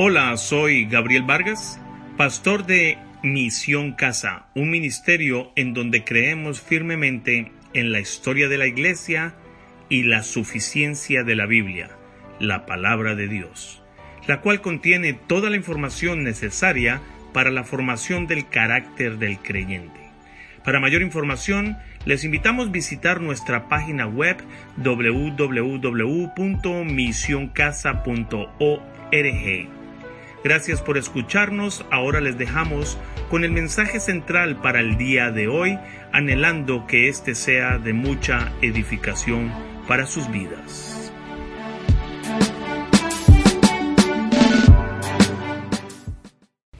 Hola, soy Gabriel Vargas, pastor de Misión Casa, un ministerio en donde creemos firmemente en la historia de la Iglesia y la suficiencia de la Biblia, la palabra de Dios, la cual contiene toda la información necesaria para la formación del carácter del creyente. Para mayor información, les invitamos a visitar nuestra página web www.misioncasa.org. Gracias por escucharnos. Ahora les dejamos con el mensaje central para el día de hoy, anhelando que este sea de mucha edificación para sus vidas.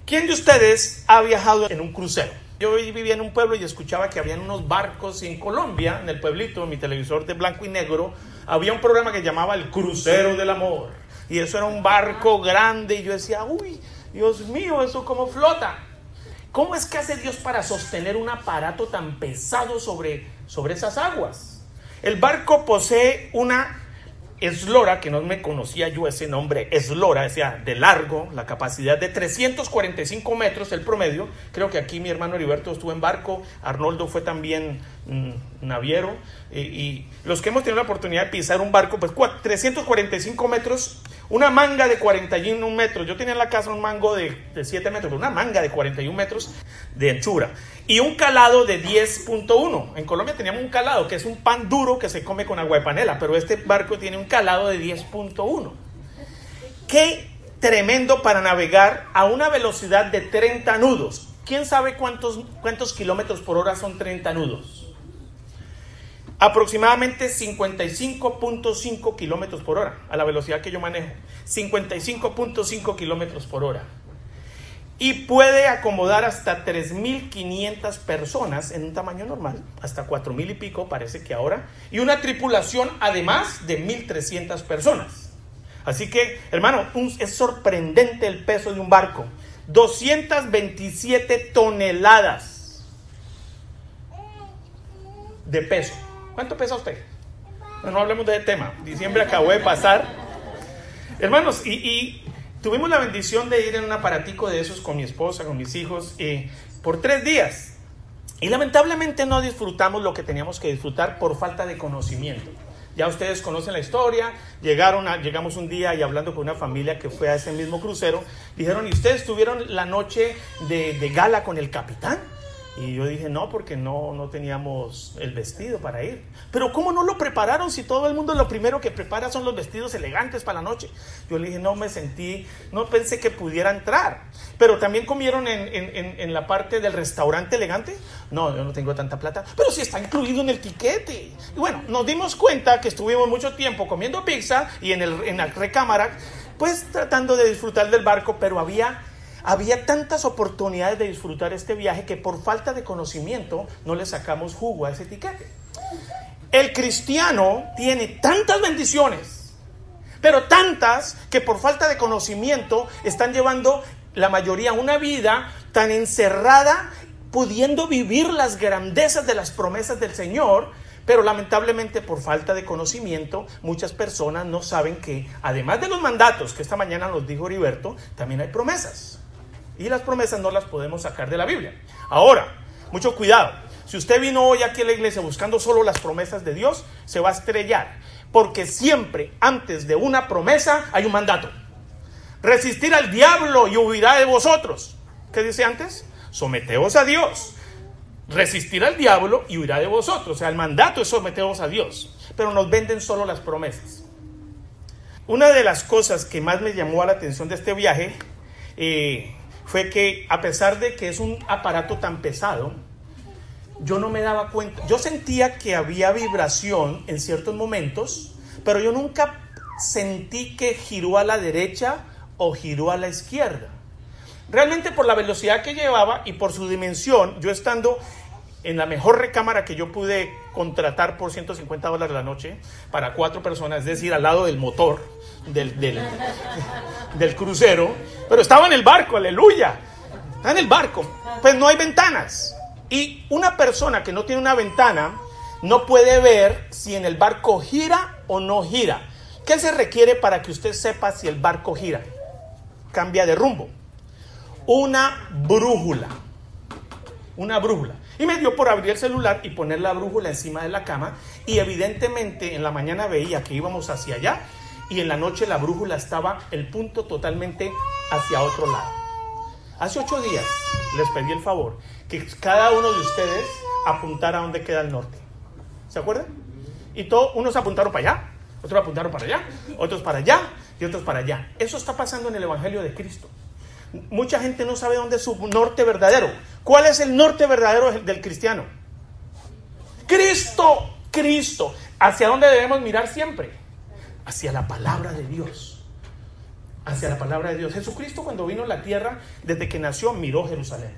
¿Quién de ustedes ha viajado en un crucero? Yo vivía en un pueblo y escuchaba que habían unos barcos en Colombia, en el pueblito, en mi televisor de blanco y negro, había un programa que llamaba El Crucero del Amor. Y eso era un barco grande y yo decía, uy, Dios mío, eso cómo flota. ¿Cómo es que hace Dios para sostener un aparato tan pesado sobre, sobre esas aguas? El barco posee una eslora, que no me conocía yo ese nombre, eslora, o sea, de largo, la capacidad de 345 metros, el promedio. Creo que aquí mi hermano Heriberto estuvo en barco, Arnoldo fue también naviero, y, los que hemos tenido la oportunidad de pisar un barco, pues 345 metros una manga de 41 metros. Yo tenía en la casa un mango de, 7 metros, una manga de 41 metros de anchura. Y un calado de 10.1. En Colombia teníamos un calado, que es un pan duro que se come con agua de panela, pero este barco tiene un calado de 10.1. Qué tremendo para navegar a una velocidad de 30 nudos. ¿Quién sabe cuántos, cuántos kilómetros por hora son 30 nudos? Aproximadamente 55.5 kilómetros por hora, a la velocidad que yo manejo. 55.5 kilómetros por hora. Y puede acomodar hasta 3.500 personas en un tamaño normal, hasta 4.000 y pico, parece que ahora, y una tripulación además de 1.300 personas. Así que, hermano, es sorprendente el peso de un barco. 227 toneladas de peso. ¿Cuánto pesa usted? No, hablemos de ese tema. Diciembre acabó de pasar. Hermanos, y, tuvimos la bendición de ir en un aparatico de esos con mi esposa, con mis hijos, eh, por tres días. Y lamentablemente no disfrutamos lo que teníamos que disfrutar por falta de conocimiento. Ya ustedes conocen la historia, llegaron a, llegamos un día y hablando con una familia que fue a ese mismo crucero, dijeron, ¿y ustedes tuvieron la noche de, de gala con el capitán? Y yo dije, no, porque no, no teníamos el vestido para ir. Pero ¿cómo no lo prepararon si todo el mundo lo primero que prepara son los vestidos elegantes para la noche? Yo le dije, no me sentí, no pensé que pudiera entrar. Pero también comieron en, en, en la parte del restaurante elegante. No, yo no tengo tanta plata. Pero sí está incluido en el tiquete. Y bueno, nos dimos cuenta que estuvimos mucho tiempo comiendo pizza y en, el, en la recámara, pues tratando de disfrutar del barco, pero había había tantas oportunidades de disfrutar este viaje que por falta de conocimiento no le sacamos jugo a ese etiquete. El cristiano tiene tantas bendiciones, pero tantas que por falta de conocimiento están llevando la mayoría una vida tan encerrada, pudiendo vivir las grandezas de las promesas del Señor, pero lamentablemente por falta de conocimiento muchas personas no saben que además de los mandatos que esta mañana nos dijo Heriberto, también hay promesas. Y las promesas no las podemos sacar de la Biblia. Ahora, mucho cuidado. Si usted vino hoy aquí a la iglesia buscando solo las promesas de Dios, se va a estrellar. Porque siempre antes de una promesa hay un mandato. Resistir al diablo y huirá de vosotros. ¿Qué dice antes? Someteos a Dios. Resistir al diablo y huirá de vosotros. O sea, el mandato es someteos a Dios. Pero nos venden solo las promesas. Una de las cosas que más me llamó la atención de este viaje eh, fue que a pesar de que es un aparato tan pesado, yo no me daba cuenta. Yo sentía que había vibración en ciertos momentos, pero yo nunca sentí que giró a la derecha o giró a la izquierda. Realmente por la velocidad que llevaba y por su dimensión, yo estando en la mejor recámara que yo pude contratar por 150 dólares la noche para cuatro personas, es decir, al lado del motor, del, del, crucero, pero estaba en el barco, aleluya. Está en el barco. Pues no hay ventanas. Y una persona que no tiene una ventana no puede ver si en el barco gira o no gira. ¿Qué se requiere para que usted sepa si el barco gira? cambia de rumbo. Una brújula. Una brújula. Y me dio por abrir el celular y poner la brújula encima de la cama. Y evidentemente en la mañana veía que íbamos hacia allá. Y en la noche la brújula estaba el punto totalmente hacia otro lado. Hace ocho días les pedí el favor que cada uno de ustedes apuntara a dónde queda el norte. ¿Se acuerdan? Y todos, unos apuntaron para allá, otros apuntaron para allá, otros para allá y otros para allá. Eso está pasando en el Evangelio de Cristo. Mucha gente no sabe dónde es su norte verdadero. ¿Cuál es el norte verdadero del cristiano? Cristo, Cristo. ¿Hacia dónde debemos mirar siempre? Hacia la palabra de Dios. Hacia la palabra de Dios. Jesucristo cuando vino a la tierra, desde que nació, miró Jerusalén.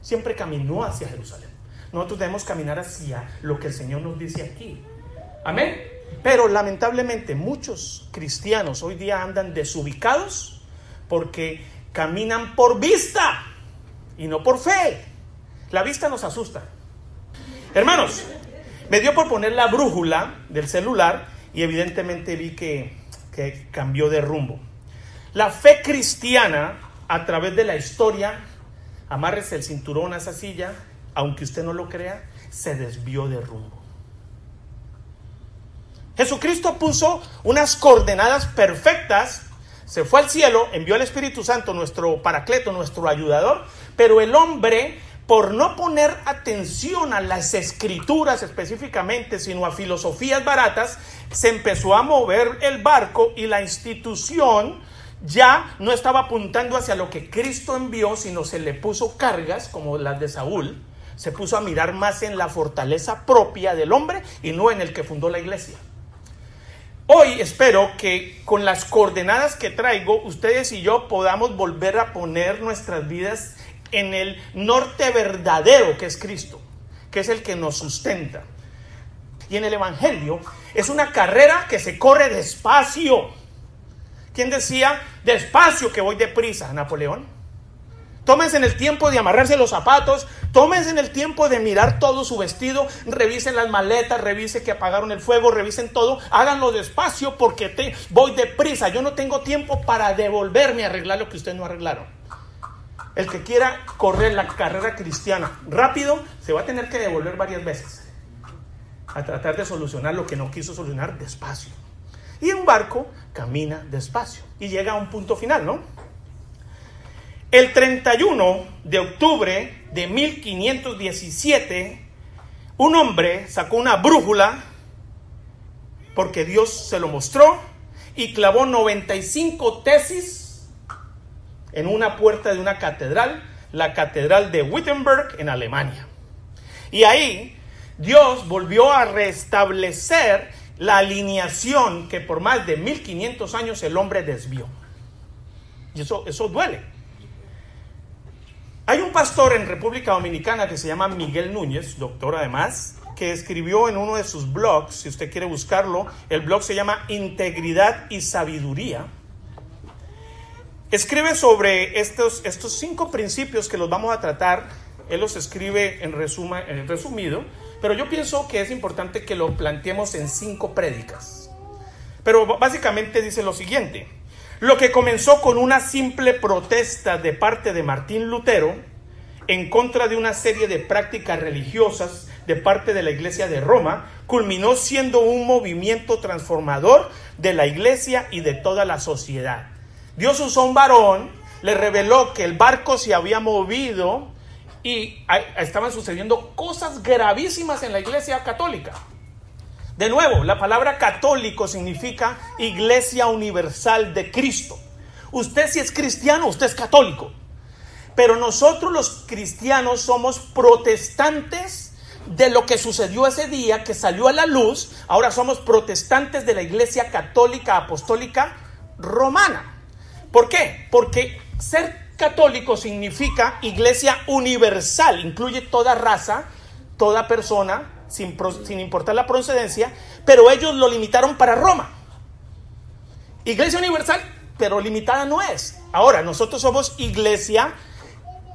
Siempre caminó hacia Jerusalén. Nosotros debemos caminar hacia lo que el Señor nos dice aquí. Amén. Pero lamentablemente muchos cristianos hoy día andan desubicados porque caminan por vista y no por fe. La vista nos asusta. Hermanos, me dio por poner la brújula del celular y evidentemente vi que, que cambió de rumbo. La fe cristiana a través de la historia, amárrese el cinturón a esa silla, aunque usted no lo crea, se desvió de rumbo. Jesucristo puso unas coordenadas perfectas, se fue al cielo, envió al Espíritu Santo, nuestro paracleto, nuestro ayudador, pero el hombre, por no poner atención a las escrituras específicamente, sino a filosofías baratas, se empezó a mover el barco y la institución ya no estaba apuntando hacia lo que Cristo envió, sino se le puso cargas como las de Saúl, se puso a mirar más en la fortaleza propia del hombre y no en el que fundó la iglesia. Hoy espero que con las coordenadas que traigo, ustedes y yo podamos volver a poner nuestras vidas en el norte verdadero que es Cristo, que es el que nos sustenta. Y en el Evangelio es una carrera que se corre despacio. ¿Quién decía despacio que voy deprisa? Napoleón. Tómense en el tiempo de amarrarse los zapatos, tómense en el tiempo de mirar todo su vestido, revisen las maletas, revisen que apagaron el fuego, revisen todo, háganlo despacio porque te voy deprisa. Yo no tengo tiempo para devolverme a arreglar lo que ustedes no arreglaron. El que quiera correr la carrera cristiana rápido se va a tener que devolver varias veces a tratar de solucionar lo que no quiso solucionar despacio. Y un barco camina despacio y llega a un punto final, ¿no? El 31 de octubre de 1517, un hombre sacó una brújula porque Dios se lo mostró y clavó 95 tesis en una puerta de una catedral, la catedral de Wittenberg en Alemania. Y ahí Dios volvió a restablecer la alineación que por más de 1500 años el hombre desvió. Y eso, eso duele. Hay un pastor en República Dominicana que se llama Miguel Núñez, doctor además, que escribió en uno de sus blogs, si usted quiere buscarlo, el blog se llama Integridad y Sabiduría. Escribe sobre estos, estos cinco principios que los vamos a tratar. Él los escribe en, resuma, en resumido, pero yo pienso que es importante que lo planteemos en cinco prédicas. Pero básicamente dice lo siguiente. Lo que comenzó con una simple protesta de parte de Martín Lutero en contra de una serie de prácticas religiosas de parte de la Iglesia de Roma, culminó siendo un movimiento transformador de la Iglesia y de toda la sociedad. Dios usó un varón, le reveló que el barco se había movido y estaban sucediendo cosas gravísimas en la Iglesia católica. De nuevo, la palabra católico significa Iglesia Universal de Cristo. Usted si es cristiano, usted es católico. Pero nosotros los cristianos somos protestantes de lo que sucedió ese día, que salió a la luz. Ahora somos protestantes de la Iglesia Católica Apostólica Romana. ¿Por qué? Porque ser católico significa Iglesia Universal, incluye toda raza, toda persona, sin, importar la procedencia, pero ellos lo limitaron para Roma. Iglesia universal, pero limitada no es. Ahora, nosotros somos iglesia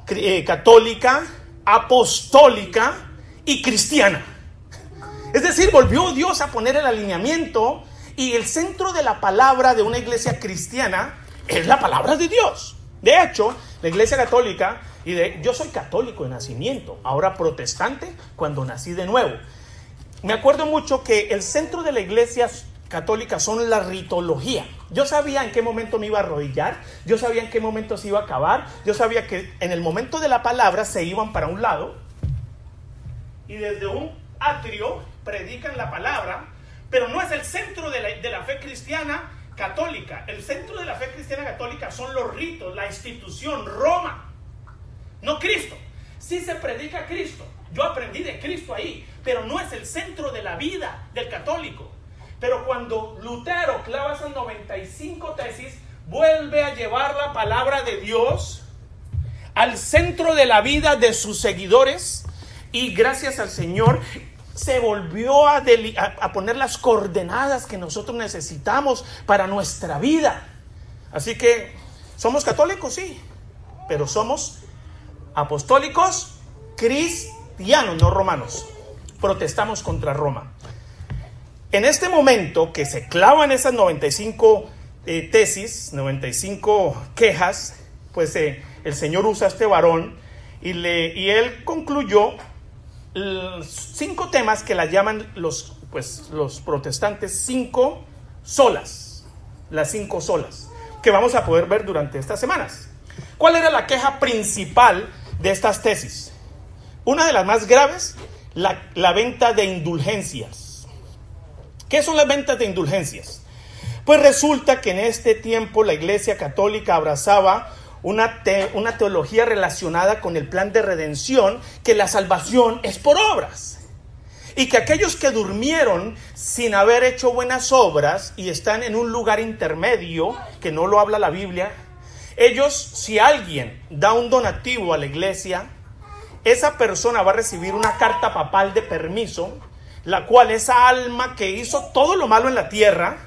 eh, católica, apostólica y cristiana. Es decir, volvió Dios a poner el alineamiento y el centro de la palabra de una iglesia cristiana es la palabra de Dios. De hecho, la Iglesia Católica, y de, yo soy católico de nacimiento, ahora protestante cuando nací de nuevo. Me acuerdo mucho que el centro de la Iglesia Católica son la ritología. Yo sabía en qué momento me iba a arrodillar, yo sabía en qué momento se iba a acabar, yo sabía que en el momento de la palabra se iban para un lado y desde un atrio predican la palabra, pero no es el centro de la, de la fe cristiana católica. El centro de la fe cristiana católica son los ritos, la institución, Roma, no Cristo. Sí se predica Cristo. Yo aprendí de Cristo ahí, pero no es el centro de la vida del católico. Pero cuando Lutero clava esas 95 tesis, vuelve a llevar la palabra de Dios al centro de la vida de sus seguidores y gracias al Señor se volvió a, poner las coordenadas que nosotros necesitamos para nuestra vida. Así que somos católicos, sí, pero somos apostólicos cristianos, no romanos. Protestamos contra Roma. En este momento que se clavan esas 95 eh, tesis, 95 quejas, pues eh, el Señor usa a este varón y, y él concluyó cinco temas que la llaman los, pues, los protestantes cinco solas, las cinco solas, que vamos a poder ver durante estas semanas. ¿Cuál era la queja principal de estas tesis? Una de las más graves, la, la venta de indulgencias. ¿Qué son las ventas de indulgencias? Pues resulta que en este tiempo la Iglesia Católica abrazaba una, una teología relacionada con el plan de redención, que la salvación es por obras. Y que aquellos que durmieron sin haber hecho buenas obras y están en un lugar intermedio, que no lo habla la Biblia, ellos, si alguien da un donativo a la iglesia, esa persona va a recibir una carta papal de permiso, la cual esa alma que hizo todo lo malo en la tierra,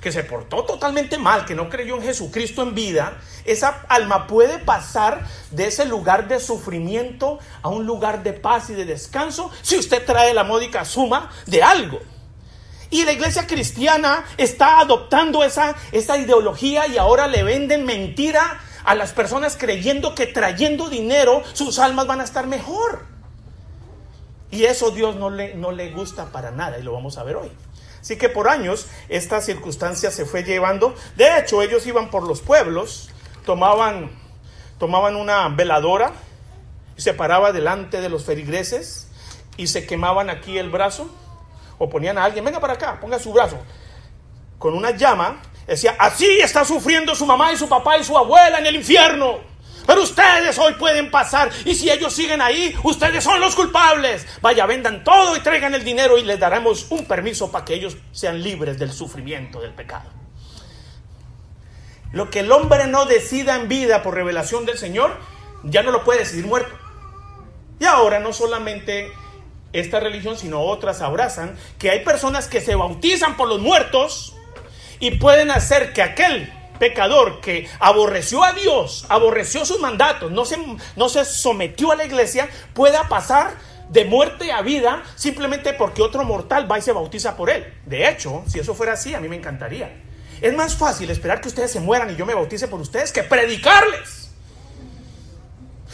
que se portó totalmente mal, que no creyó en Jesucristo en vida, esa alma puede pasar de ese lugar de sufrimiento a un lugar de paz y de descanso si usted trae la módica suma de algo. Y la iglesia cristiana está adoptando esa, esa ideología y ahora le venden mentira a las personas creyendo que trayendo dinero sus almas van a estar mejor. Y eso Dios no le, no le gusta para nada y lo vamos a ver hoy. Así que por años esta circunstancia se fue llevando. De hecho, ellos iban por los pueblos, tomaban, tomaban una veladora se paraba delante de los feligreses y se quemaban aquí el brazo o ponían a alguien, venga para acá, ponga su brazo con una llama. Decía, así está sufriendo su mamá y su papá y su abuela en el infierno. Pero ustedes hoy pueden pasar y si ellos siguen ahí, ustedes son los culpables. Vaya, vendan todo y traigan el dinero y les daremos un permiso para que ellos sean libres del sufrimiento, del pecado. Lo que el hombre no decida en vida por revelación del Señor, ya no lo puede decidir muerto. Y ahora no solamente esta religión, sino otras abrazan que hay personas que se bautizan por los muertos y pueden hacer que aquel pecador que aborreció a Dios, aborreció sus mandatos, no se, no se sometió a la iglesia, pueda pasar de muerte a vida simplemente porque otro mortal va y se bautiza por él. De hecho, si eso fuera así, a mí me encantaría. Es más fácil esperar que ustedes se mueran y yo me bautice por ustedes que predicarles.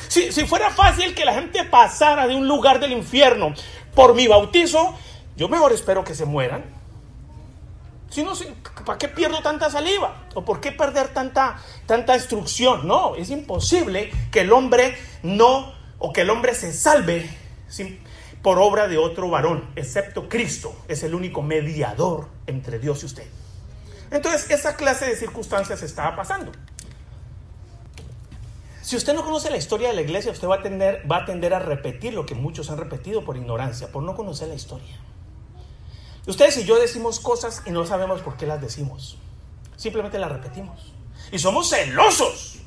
Si, si fuera fácil que la gente pasara de un lugar del infierno por mi bautizo, yo mejor espero que se mueran si no, ¿para qué pierdo tanta saliva? ¿O por qué perder tanta, tanta instrucción? No, es imposible que el hombre no, o que el hombre se salve sin, por obra de otro varón, excepto Cristo. Es el único mediador entre Dios y usted. Entonces, esa clase de circunstancias estaba pasando. Si usted no conoce la historia de la iglesia, usted va a, tender, va a tender a repetir lo que muchos han repetido por ignorancia, por no conocer la historia. Ustedes y yo decimos cosas y no sabemos por qué las decimos. Simplemente las repetimos. Y somos celosos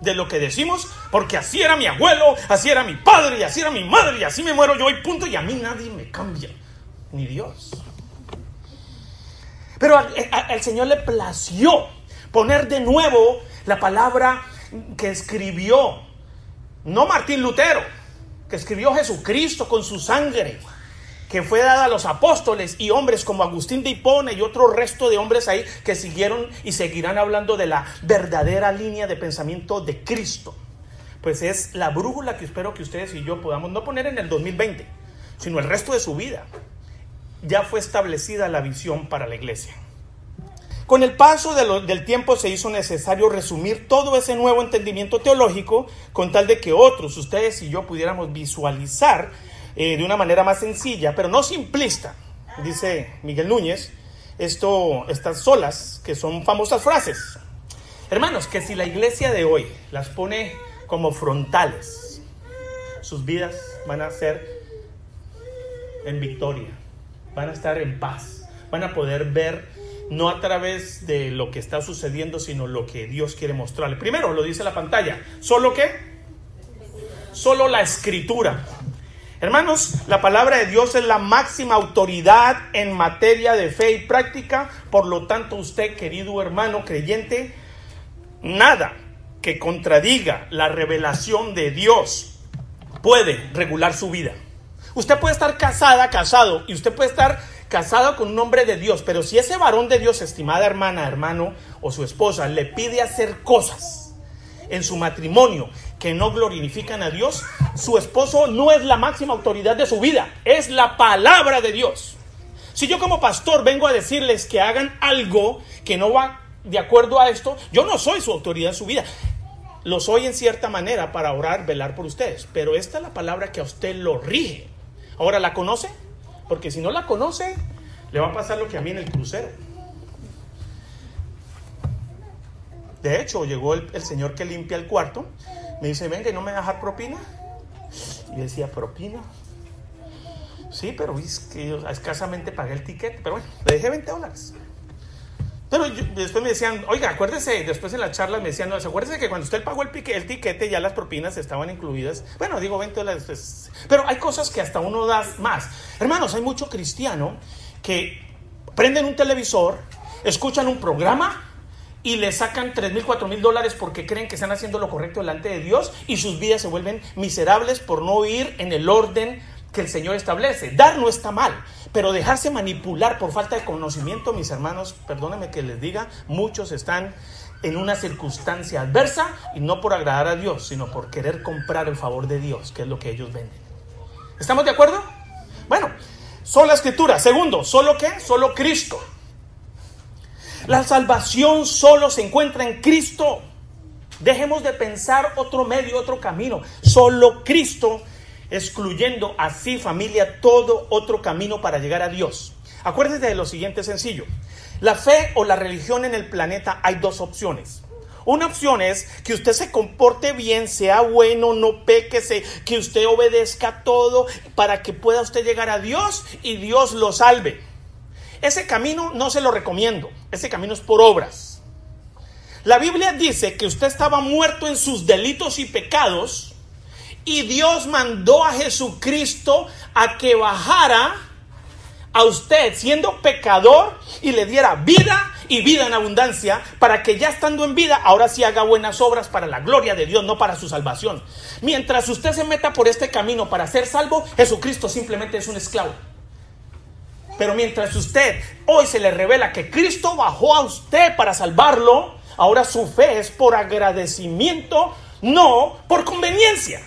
de lo que decimos porque así era mi abuelo, así era mi padre, y así era mi madre, y así me muero yo y punto, y a mí nadie me cambia, ni Dios. Pero al, Señor le plació poner de nuevo la palabra que escribió, no Martín Lutero, que escribió Jesucristo con su sangre que fue dada a los apóstoles y hombres como Agustín de Hipona y otro resto de hombres ahí que siguieron y seguirán hablando de la verdadera línea de pensamiento de Cristo. Pues es la brújula que espero que ustedes y yo podamos no poner en el 2020, sino el resto de su vida. Ya fue establecida la visión para la iglesia. Con el paso del tiempo se hizo necesario resumir todo ese nuevo entendimiento teológico con tal de que otros, ustedes y yo, pudiéramos visualizar eh, de una manera más sencilla, pero no simplista, dice Miguel Núñez, esto, estas solas, que son famosas frases. Hermanos, que si la iglesia de hoy las pone como frontales, sus vidas van a ser en victoria, van a estar en paz, van a poder ver no a través de lo que está sucediendo, sino lo que Dios quiere mostrarle. Primero, lo dice la pantalla, ¿solo qué? Solo la escritura. Hermanos, la palabra de Dios es la máxima autoridad en materia de fe y práctica. Por lo tanto, usted, querido hermano creyente, nada que contradiga la revelación de Dios puede regular su vida. Usted puede estar casada, casado, y usted puede estar casado con un hombre de Dios, pero si ese varón de Dios, estimada hermana, hermano o su esposa, le pide hacer cosas en su matrimonio que no glorifican a Dios, su esposo no es la máxima autoridad de su vida, es la palabra de Dios. Si yo como pastor vengo a decirles que hagan algo que no va de acuerdo a esto, yo no soy su autoridad en su vida. Lo soy en cierta manera para orar, velar por ustedes, pero esta es la palabra que a usted lo rige. Ahora, ¿la conoce? Porque si no la conoce, le va a pasar lo que a mí en el crucero. De hecho, llegó el, señor que limpia el cuarto, me dice, venga, ¿y no me dejar propina? Y decía, ¿propina? Sí, pero es que yo escasamente pagué el ticket, pero bueno, le dejé 20 dólares. Pero después me decían, oiga, acuérdese, después en las charlas me decían, no, acuérdese que cuando usted pagó el, pique, el tiquete ya las propinas estaban incluidas. Bueno, digo 20 dólares, pues, pero hay cosas que hasta uno da más. Hermanos, hay mucho cristiano que prenden un televisor, escuchan un programa y le sacan 3 mil, 4 mil dólares porque creen que están haciendo lo correcto delante de Dios y sus vidas se vuelven miserables por no ir en el orden que el Señor establece. Dar no está mal, pero dejarse manipular por falta de conocimiento, mis hermanos, perdónenme que les diga, muchos están en una circunstancia adversa y no por agradar a Dios, sino por querer comprar el favor de Dios, que es lo que ellos venden. ¿Estamos de acuerdo? Bueno, Sola escritura. Segundo, ¿solo qué? Solo Cristo. La salvación solo se encuentra en Cristo. Dejemos de pensar otro medio, otro camino. Solo Cristo, excluyendo así familia todo otro camino para llegar a Dios. Acuérdense de lo siguiente sencillo. La fe o la religión en el planeta hay dos opciones. Una opción es que usted se comporte bien, sea bueno, no peque, que usted obedezca todo para que pueda usted llegar a Dios y Dios lo salve. Ese camino no se lo recomiendo, ese camino es por obras. La Biblia dice que usted estaba muerto en sus delitos y pecados y Dios mandó a Jesucristo a que bajara a usted siendo pecador y le diera vida y vida en abundancia, para que ya estando en vida, ahora sí haga buenas obras para la gloria de Dios, no para su salvación. Mientras usted se meta por este camino para ser salvo, Jesucristo simplemente es un esclavo. Pero mientras usted hoy se le revela que Cristo bajó a usted para salvarlo, ahora su fe es por agradecimiento, no por conveniencia.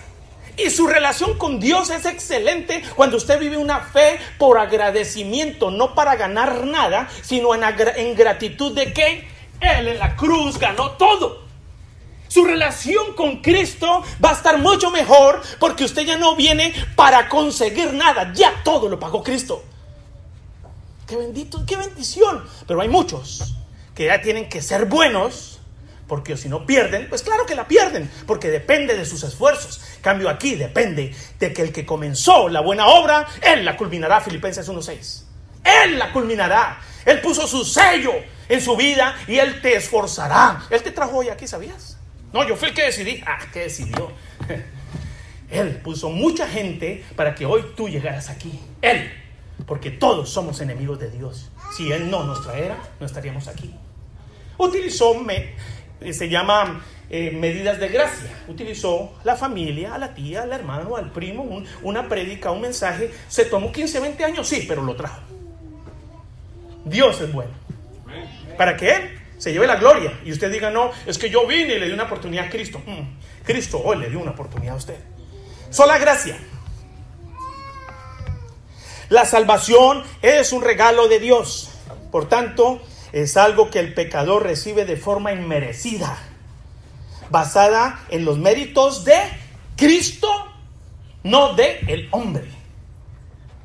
Y su relación con Dios es excelente cuando usted vive una fe por agradecimiento, no para ganar nada, sino en, gratitud de que Él en la cruz ganó todo. Su relación con Cristo va a estar mucho mejor porque usted ya no viene para conseguir nada, ya todo lo pagó Cristo. Qué bendito, qué bendición. Pero hay muchos que ya tienen que ser buenos porque si no pierden, pues claro que la pierden, porque depende de sus esfuerzos. Cambio aquí, depende de que el que comenzó la buena obra, él la culminará, Filipenses 1.6. Él la culminará. Él puso su sello en su vida y él te esforzará. Él te trajo hoy aquí, ¿sabías? No, yo fui el que decidí. Ah, ¿qué decidió? Él puso mucha gente para que hoy tú llegaras aquí. Él. Porque todos somos enemigos de Dios. Si Él no nos traera, no estaríamos aquí. Utilizó me, se llama eh, medidas de gracia. Utilizó la familia, a la tía, al hermano, al primo, una prédica, un mensaje. Se tomó 15, 20 años, sí, pero lo trajo. Dios es bueno. Para que Él se lleve la gloria y usted diga, no, es que yo vine y le di una oportunidad a Cristo. Mm, Cristo hoy le dio una oportunidad a usted. Sola gracia. La salvación es un regalo de Dios. Por tanto, es algo que el pecador recibe de forma inmerecida basada en los méritos de Cristo, no de el hombre.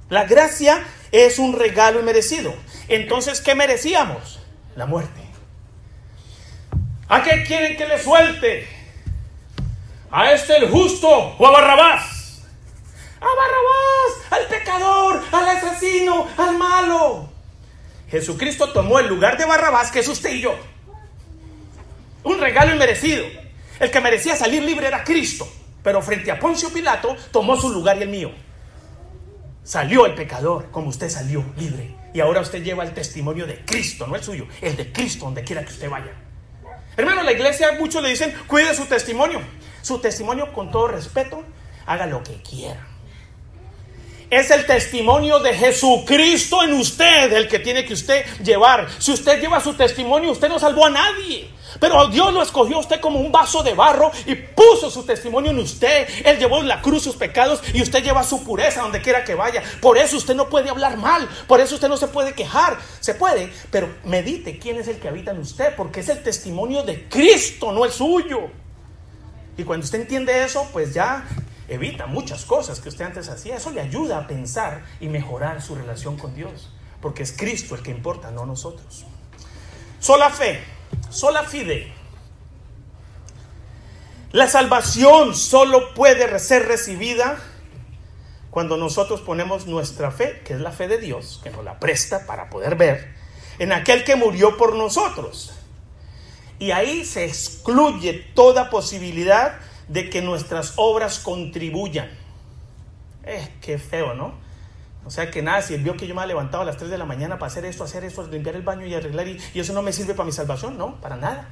La gracia es un regalo inmerecido. Entonces, ¿qué merecíamos? La muerte. ¿A qué quieren que le suelte? ¿A este el justo o a Barrabás? A Barrabás, al pecador, al asesino, al malo. Jesucristo tomó el lugar de Barrabás, que es usted y yo. Un regalo inmerecido. El que merecía salir libre era Cristo, pero frente a Poncio Pilato tomó su lugar y el mío. Salió el pecador como usted salió libre. Y ahora usted lleva el testimonio de Cristo, no el suyo, el de Cristo donde quiera que usted vaya. Hermano, la iglesia muchos le dicen, cuide su testimonio. Su testimonio con todo respeto, haga lo que quiera. Es el testimonio de Jesucristo en usted el que tiene que usted llevar. Si usted lleva su testimonio, usted no salvó a nadie. Pero Dios lo escogió a usted como un vaso de barro y puso su testimonio en usted. Él llevó en la cruz sus pecados y usted lleva su pureza donde quiera que vaya. Por eso usted no puede hablar mal, por eso usted no se puede quejar. Se puede, pero medite quién es el que habita en usted, porque es el testimonio de Cristo, no el suyo. Y cuando usted entiende eso, pues ya evita muchas cosas que usted antes hacía. Eso le ayuda a pensar y mejorar su relación con Dios, porque es Cristo el que importa, no nosotros. Sola fe sola fide. La salvación solo puede ser recibida cuando nosotros ponemos nuestra fe, que es la fe de Dios, que nos la presta para poder ver, en aquel que murió por nosotros. Y ahí se excluye toda posibilidad de que nuestras obras contribuyan. Eh, qué feo, ¿no? O sea que nada, si él vio que yo me había levantado a las 3 de la mañana para hacer esto, hacer esto, limpiar el baño y arreglar, y, eso no me sirve para mi salvación, no, para nada.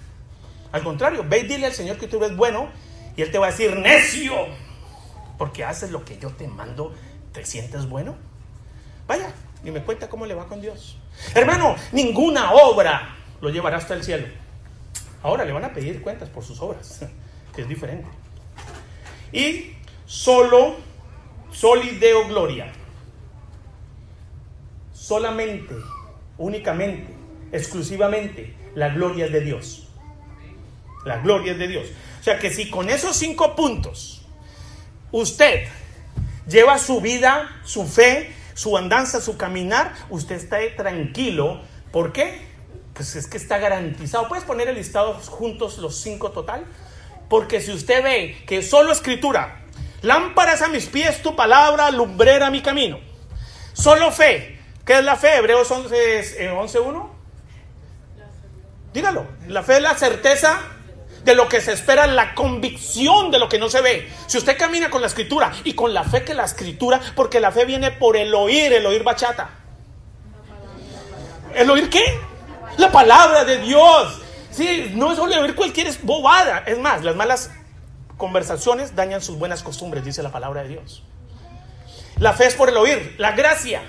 Al contrario, ve y dile al Señor que tú eres bueno y Él te va a decir, necio, porque haces lo que yo te mando, ¿te sientes bueno? Vaya, y me cuenta cómo le va con Dios. Hermano, ninguna obra lo llevará hasta el cielo. Ahora le van a pedir cuentas por sus obras, que es diferente. Y solo, solideo gloria solamente, únicamente, exclusivamente, la gloria es de Dios. La gloria es de Dios. O sea que si con esos cinco puntos usted lleva su vida, su fe, su andanza, su caminar, usted está tranquilo. ¿Por qué? Pues es que está garantizado. ¿Puedes poner el listado juntos los cinco total? Porque si usted ve que solo escritura, lámparas a mis pies tu palabra, lumbrera mi camino. Solo fe, ¿Qué es la fe? Hebreos 11.1. 11, Dígalo. La fe es la certeza de lo que se espera, la convicción de lo que no se ve. Si usted camina con la escritura y con la fe que la escritura, porque la fe viene por el oír, el oír bachata. ¿El oír qué? La palabra de Dios. Sí, no es oír cualquier bobada. Es más, las malas conversaciones dañan sus buenas costumbres, dice la palabra de Dios. La fe es por el oír, la gracia.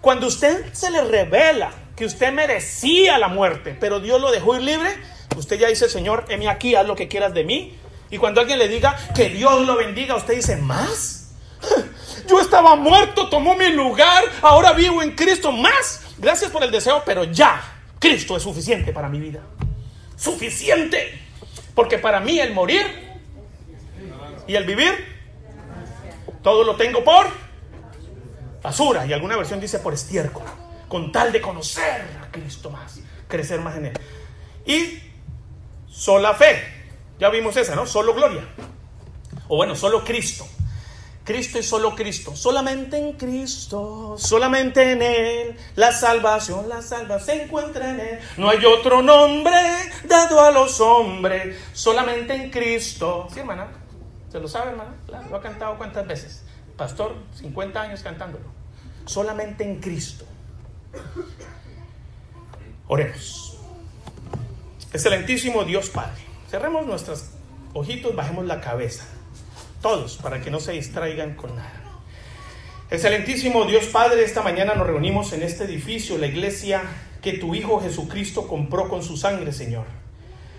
Cuando usted se le revela que usted merecía la muerte, pero Dios lo dejó ir libre, usted ya dice, Señor, heme aquí, haz lo que quieras de mí. Y cuando alguien le diga que Dios lo bendiga, usted dice, ¿más? Yo estaba muerto, tomó mi lugar, ahora vivo en Cristo, más. Gracias por el deseo, pero ya, Cristo es suficiente para mi vida. Suficiente. Porque para mí el morir y el vivir, todo lo tengo por basura, y alguna versión dice por estiércol, con tal de conocer a Cristo más, crecer más en Él. Y sola fe, ya vimos esa, ¿no? Solo gloria. O bueno, solo Cristo. Cristo y solo Cristo. Solamente en Cristo, solamente en Él, la salvación, la salvación se encuentra en Él. No hay otro nombre dado a los hombres, solamente en Cristo. ¿Sí, hermana? ¿Se lo sabe, hermana? ¿Lo ha cantado cuántas veces? Pastor, 50 años cantándolo. Solamente en Cristo. Oremos. Excelentísimo Dios Padre. Cerremos nuestros ojitos, bajemos la cabeza. Todos, para que no se distraigan con nada. Excelentísimo Dios Padre, esta mañana nos reunimos en este edificio, la iglesia que tu Hijo Jesucristo compró con su sangre, Señor.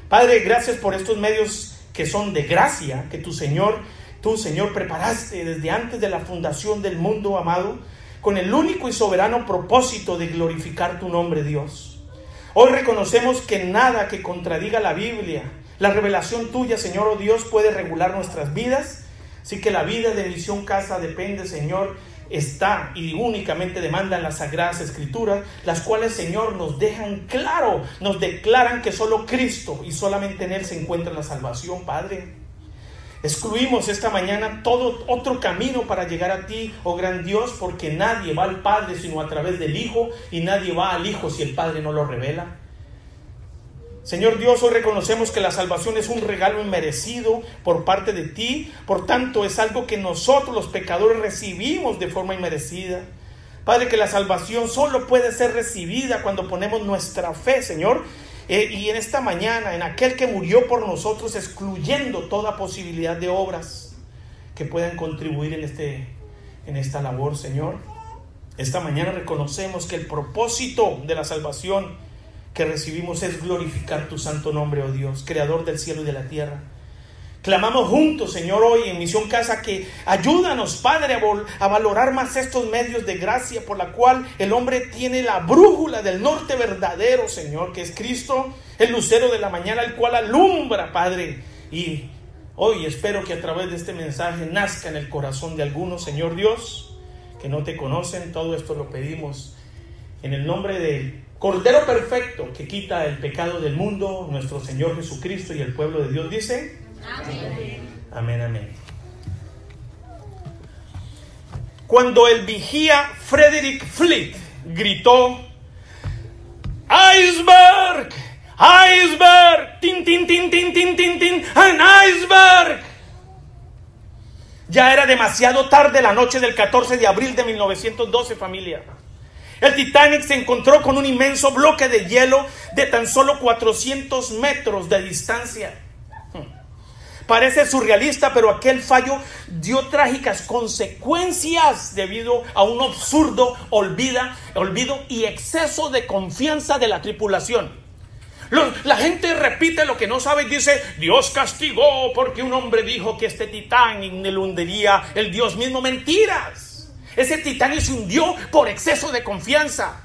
Padre, gracias por estos medios que son de gracia, que tu Señor, tú, Señor, preparaste desde antes de la fundación del mundo, amado, con el único y soberano propósito de glorificar tu nombre, Dios. Hoy reconocemos que nada que contradiga la Biblia, la revelación tuya, Señor, oh Dios, puede regular nuestras vidas. Así que la vida de Misión Casa depende, Señor, está y únicamente demandan las sagradas escrituras, las cuales, Señor, nos dejan claro, nos declaran que solo Cristo y solamente en Él se encuentra la salvación, Padre. Excluimos esta mañana todo otro camino para llegar a ti, oh gran Dios, porque nadie va al Padre sino a través del Hijo y nadie va al Hijo si el Padre no lo revela. Señor Dios, hoy reconocemos que la salvación es un regalo inmerecido por parte de ti, por tanto es algo que nosotros los pecadores recibimos de forma inmerecida. Padre, que la salvación solo puede ser recibida cuando ponemos nuestra fe, Señor, eh, y en esta mañana, en aquel que murió por nosotros, excluyendo toda posibilidad de obras que puedan contribuir en, este, en esta labor, Señor. Esta mañana reconocemos que el propósito de la salvación que recibimos es glorificar tu santo nombre, oh Dios, creador del cielo y de la tierra. Clamamos juntos, Señor, hoy en Misión Casa que ayúdanos, Padre, a, valorar más estos medios de gracia por la cual el hombre tiene la brújula del norte verdadero, Señor, que es Cristo, el lucero de la mañana, el cual alumbra, Padre. Y hoy espero que a través de este mensaje nazca en el corazón de algunos, Señor Dios, que no te conocen. Todo esto lo pedimos en el nombre de Cordero perfecto que quita el pecado del mundo, nuestro Señor Jesucristo y el pueblo de Dios dice. Amén. Amén. Cuando el vigía Frederick Fleet gritó, ¡Iceberg! ¡Iceberg! ¡Tin, tin, tin, tin, tin, tin, tin! ¡An iceberg! Ya era demasiado tarde la noche del 14 de abril de 1912, familia. El Titanic se encontró con un inmenso bloque de hielo de tan solo 400 metros de distancia. Hmm. Parece surrealista, pero aquel fallo dio trágicas consecuencias debido a un absurdo olvida, olvido y exceso de confianza de la tripulación. la gente repite lo que no sabe y dice, Dios castigó porque un hombre dijo que este Titanic le hundiría el Dios mismo. Mentiras. Ese Titanic se hundió por exceso de confianza.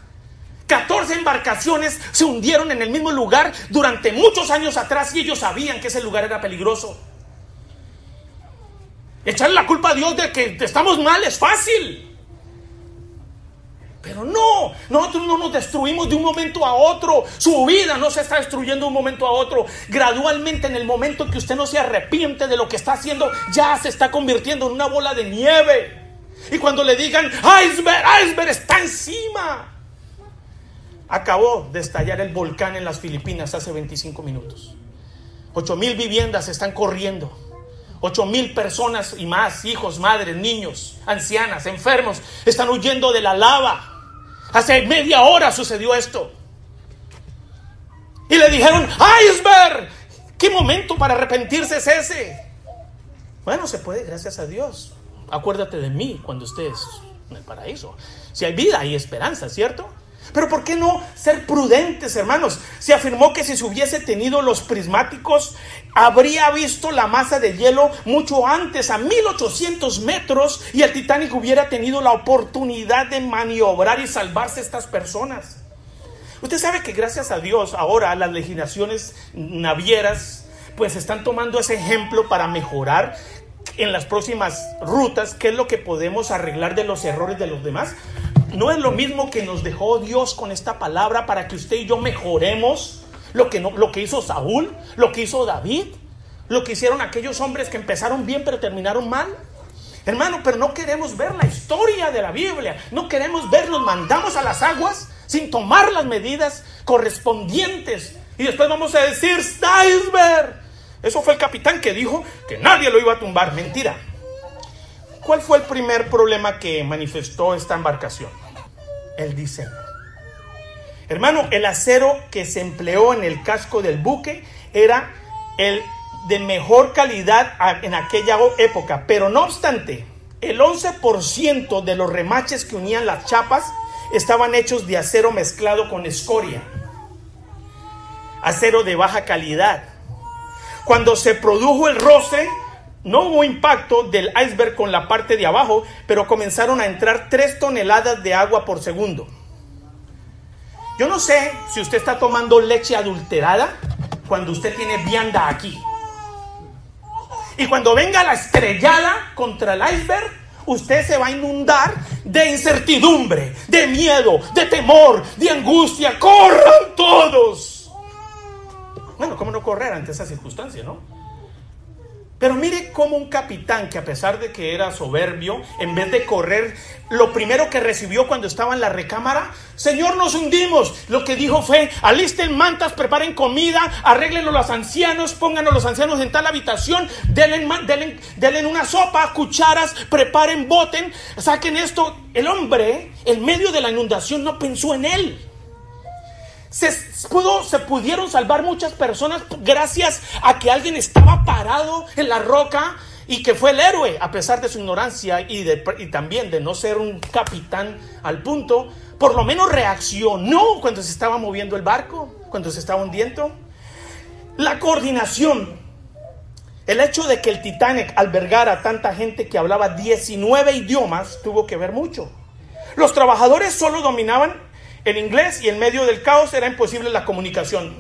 14 embarcaciones se hundieron en el mismo lugar durante muchos años atrás y ellos sabían que ese lugar era peligroso. Echarle la culpa a Dios de que estamos mal es fácil. Pero no, nosotros no nos destruimos de un momento a otro. Su vida no se está destruyendo de un momento a otro. Gradualmente en el momento que usted no se arrepiente de lo que está haciendo, ya se está convirtiendo en una bola de nieve. Y cuando le digan, iceberg, iceberg está encima. Acabó de estallar el volcán en las Filipinas hace 25 minutos. 8 mil viviendas están corriendo. 8 mil personas y más, hijos, madres, niños, ancianas, enfermos, están huyendo de la lava. Hace media hora sucedió esto. Y le dijeron, iceberg, ¿qué momento para arrepentirse es ese? Bueno, se puede, gracias a Dios acuérdate de mí cuando estés en el paraíso. Si hay vida, hay esperanza, ¿cierto? Pero ¿por qué no ser prudentes, hermanos? Se afirmó que si se hubiese tenido los prismáticos, habría visto la masa de hielo mucho antes, a 1800 metros, y el Titanic hubiera tenido la oportunidad de maniobrar y salvarse estas personas. Usted sabe que gracias a Dios ahora las legislaciones navieras pues están tomando ese ejemplo para mejorar en las próximas rutas qué es lo que podemos arreglar de los errores de los demás. No es lo mismo que nos dejó Dios con esta palabra para que usted y yo mejoremos lo que, no, lo que hizo Saúl, lo que hizo David, lo que hicieron aquellos hombres que empezaron bien pero terminaron mal. Hermano, pero no queremos ver la historia de la Biblia, no queremos ver, nos mandamos a las aguas sin tomar las medidas correspondientes. Y después vamos a decir, Steinberg, eso fue el capitán que dijo que nadie lo iba a tumbar. Mentira. ¿Cuál fue el primer problema que manifestó esta embarcación? El diseño. Hermano, el acero que se empleó en el casco del buque era el de mejor calidad en aquella época. Pero no obstante, el 11% de los remaches que unían las chapas estaban hechos de acero mezclado con escoria. Acero de baja calidad. Cuando se produjo el roce, no hubo impacto del iceberg con la parte de abajo, pero comenzaron a entrar 3 toneladas de agua por segundo. Yo no sé si usted está tomando leche adulterada cuando usted tiene vianda aquí. Y cuando venga la estrellada contra el iceberg, usted se va a inundar de incertidumbre, de miedo, de temor, de angustia. ¡Corran todos! Bueno, ¿cómo no correr ante esa circunstancia, no? Pero mire cómo un capitán que a pesar de que era soberbio, en vez de correr, lo primero que recibió cuando estaba en la recámara, Señor, nos hundimos. Lo que dijo fue, alisten mantas, preparen comida, arréglenlo los ancianos, pónganos los ancianos en tal habitación, denle, denle, denle una sopa, cucharas, preparen, boten, saquen esto. El hombre, en medio de la inundación, no pensó en él. Se, pudo, se pudieron salvar muchas personas gracias a que alguien estaba parado en la roca y que fue el héroe, a pesar de su ignorancia y, de, y también de no ser un capitán al punto, por lo menos reaccionó cuando se estaba moviendo el barco, cuando se estaba hundiendo. La coordinación, el hecho de que el Titanic albergara tanta gente que hablaba 19 idiomas tuvo que ver mucho. Los trabajadores solo dominaban el inglés y en medio del caos era imposible la comunicación.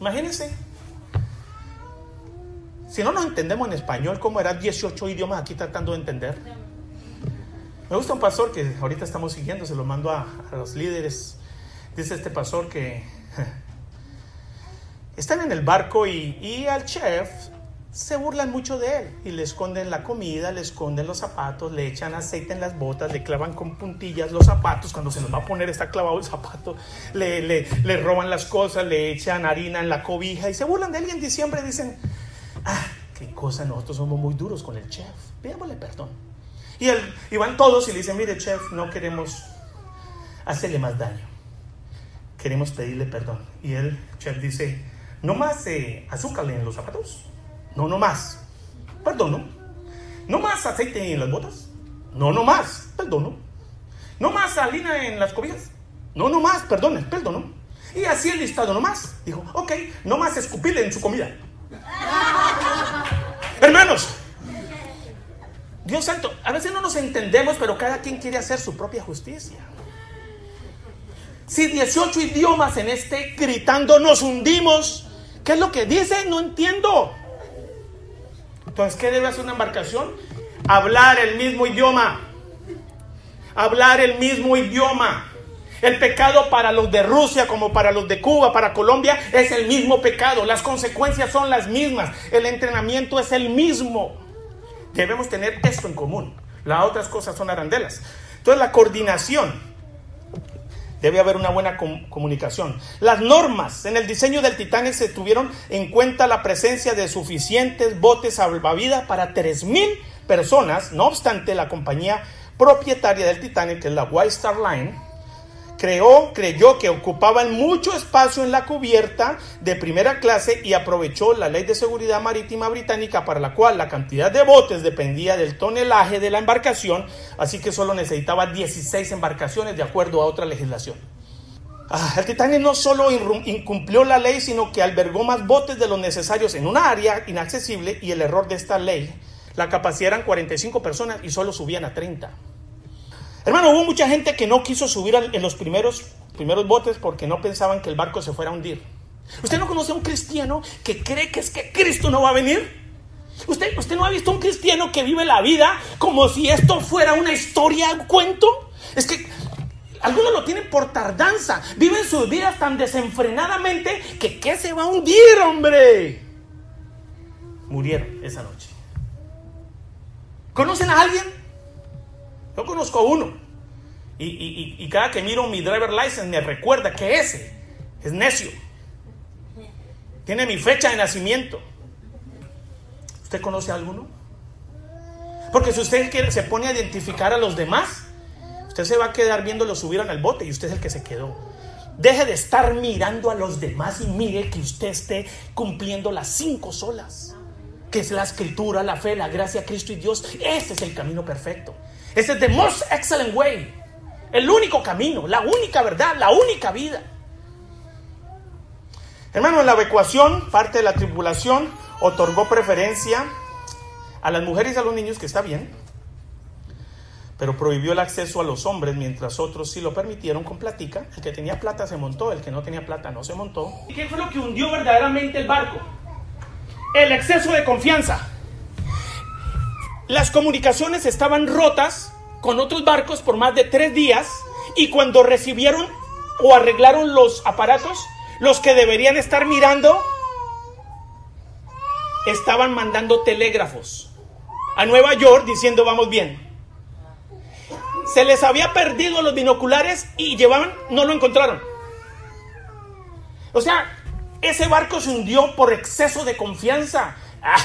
Imagínense. Si no nos entendemos en español, ¿cómo eran 18 idiomas aquí tratando de entender? Me gusta un pastor que ahorita estamos siguiendo, se lo mando a, los líderes. Dice este pastor que están en el barco y al chef se burlan mucho de él y le esconden la comida, le esconden los zapatos, le echan aceite en las botas, le clavan con puntillas los zapatos, cuando se nos va a poner está clavado el zapato, le, le, roban las cosas, le echan harina en la cobija y se burlan de él y en diciembre dicen, ah, qué cosa, nosotros somos muy duros con el chef, pidámosle perdón. Y, él, y todos y le dicen, mire chef, no queremos hacerle más daño, queremos pedirle perdón. Y el chef dice, no más eh, azúcar en los zapatos. No, no más. Perdono. No más aceite en las botas. No, no más. Perdono. No más harina en las cobijas. No, no más. Perdone. Perdono. Y así el listado no más. Dijo, ok, no más escupirle en su comida. Hermanos, Dios santo, a veces no nos entendemos, pero cada quien quiere hacer su propia justicia. Si 18 idiomas en este gritando nos hundimos, ¿qué es lo que dice? No entiendo. Entonces, ¿qué debe hacer una embarcación? Hablar el mismo idioma. Hablar el mismo idioma. El pecado para los de Rusia como para los de Cuba, para Colombia, es el mismo pecado. Las consecuencias son las mismas. El entrenamiento es el mismo. Debemos tener esto en común. Las otras cosas son arandelas. Entonces la coordinación Debe haber una buena comunicación. Las normas en el diseño del Titanic se tuvieron en cuenta la presencia de suficientes botes salvavidas para 3.000 personas. No obstante, la compañía propietaria del Titanic, que es la White Star Line, creó, creyó que ocupaban mucho espacio en la cubierta de primera clase y aprovechó la ley de seguridad marítima británica para la cual la cantidad de botes dependía del tonelaje de la embarcación, así que solo necesitaba 16 embarcaciones de acuerdo a otra legislación. Ah, el Titanic no solo incumplió la ley, sino que albergó más botes de los necesarios en una área inaccesible y el error de esta ley, la capacidad eran 45 personas y solo subían a 30. Hermano, hubo mucha gente que no quiso subir en los primeros, primeros botes porque no pensaban que el barco se fuera a hundir. ¿Usted no conoce a un cristiano que cree que es que Cristo no va a venir? ¿Usted, ¿Usted no ha visto a un cristiano que vive la vida como si esto fuera una historia, un cuento? Es que algunos lo tienen por tardanza. Viven sus vidas tan desenfrenadamente que ¿qué se va a hundir, hombre? Murieron esa noche. ¿Conocen a alguien? Yo conozco uno. Y, cada que miro mi driver license me recuerda que ese es necio. Tiene mi fecha de nacimiento. ¿Usted conoce a alguno? Porque si usted se pone a identificar a los demás, usted se va a quedar viéndolo subir en el bote y usted es el que se quedó. Deje de estar mirando a los demás y mire que usted esté cumpliendo las cinco solas, que es la escritura, la fe, la gracia, Cristo y Dios. Este es el camino perfecto. Este es the most excellent way. El único camino, la única verdad, la única vida. Hermano, en la ecuación, parte de la tripulación otorgó preferencia a las mujeres y a los niños, que está bien, pero prohibió el acceso a los hombres, mientras otros sí lo permitieron con platica. El que tenía plata se montó, el que no tenía plata no se montó. ¿Y qué fue lo que hundió verdaderamente el barco? El exceso de confianza. Las comunicaciones estaban rotas con otros barcos por más de tres días y cuando recibieron o arreglaron los aparatos, los que deberían estar mirando estaban mandando telégrafos a Nueva York diciendo vamos bien. Se les había perdido los binoculares y llevaban, no lo encontraron. O sea, ese barco se hundió por exceso de confianza. Ah,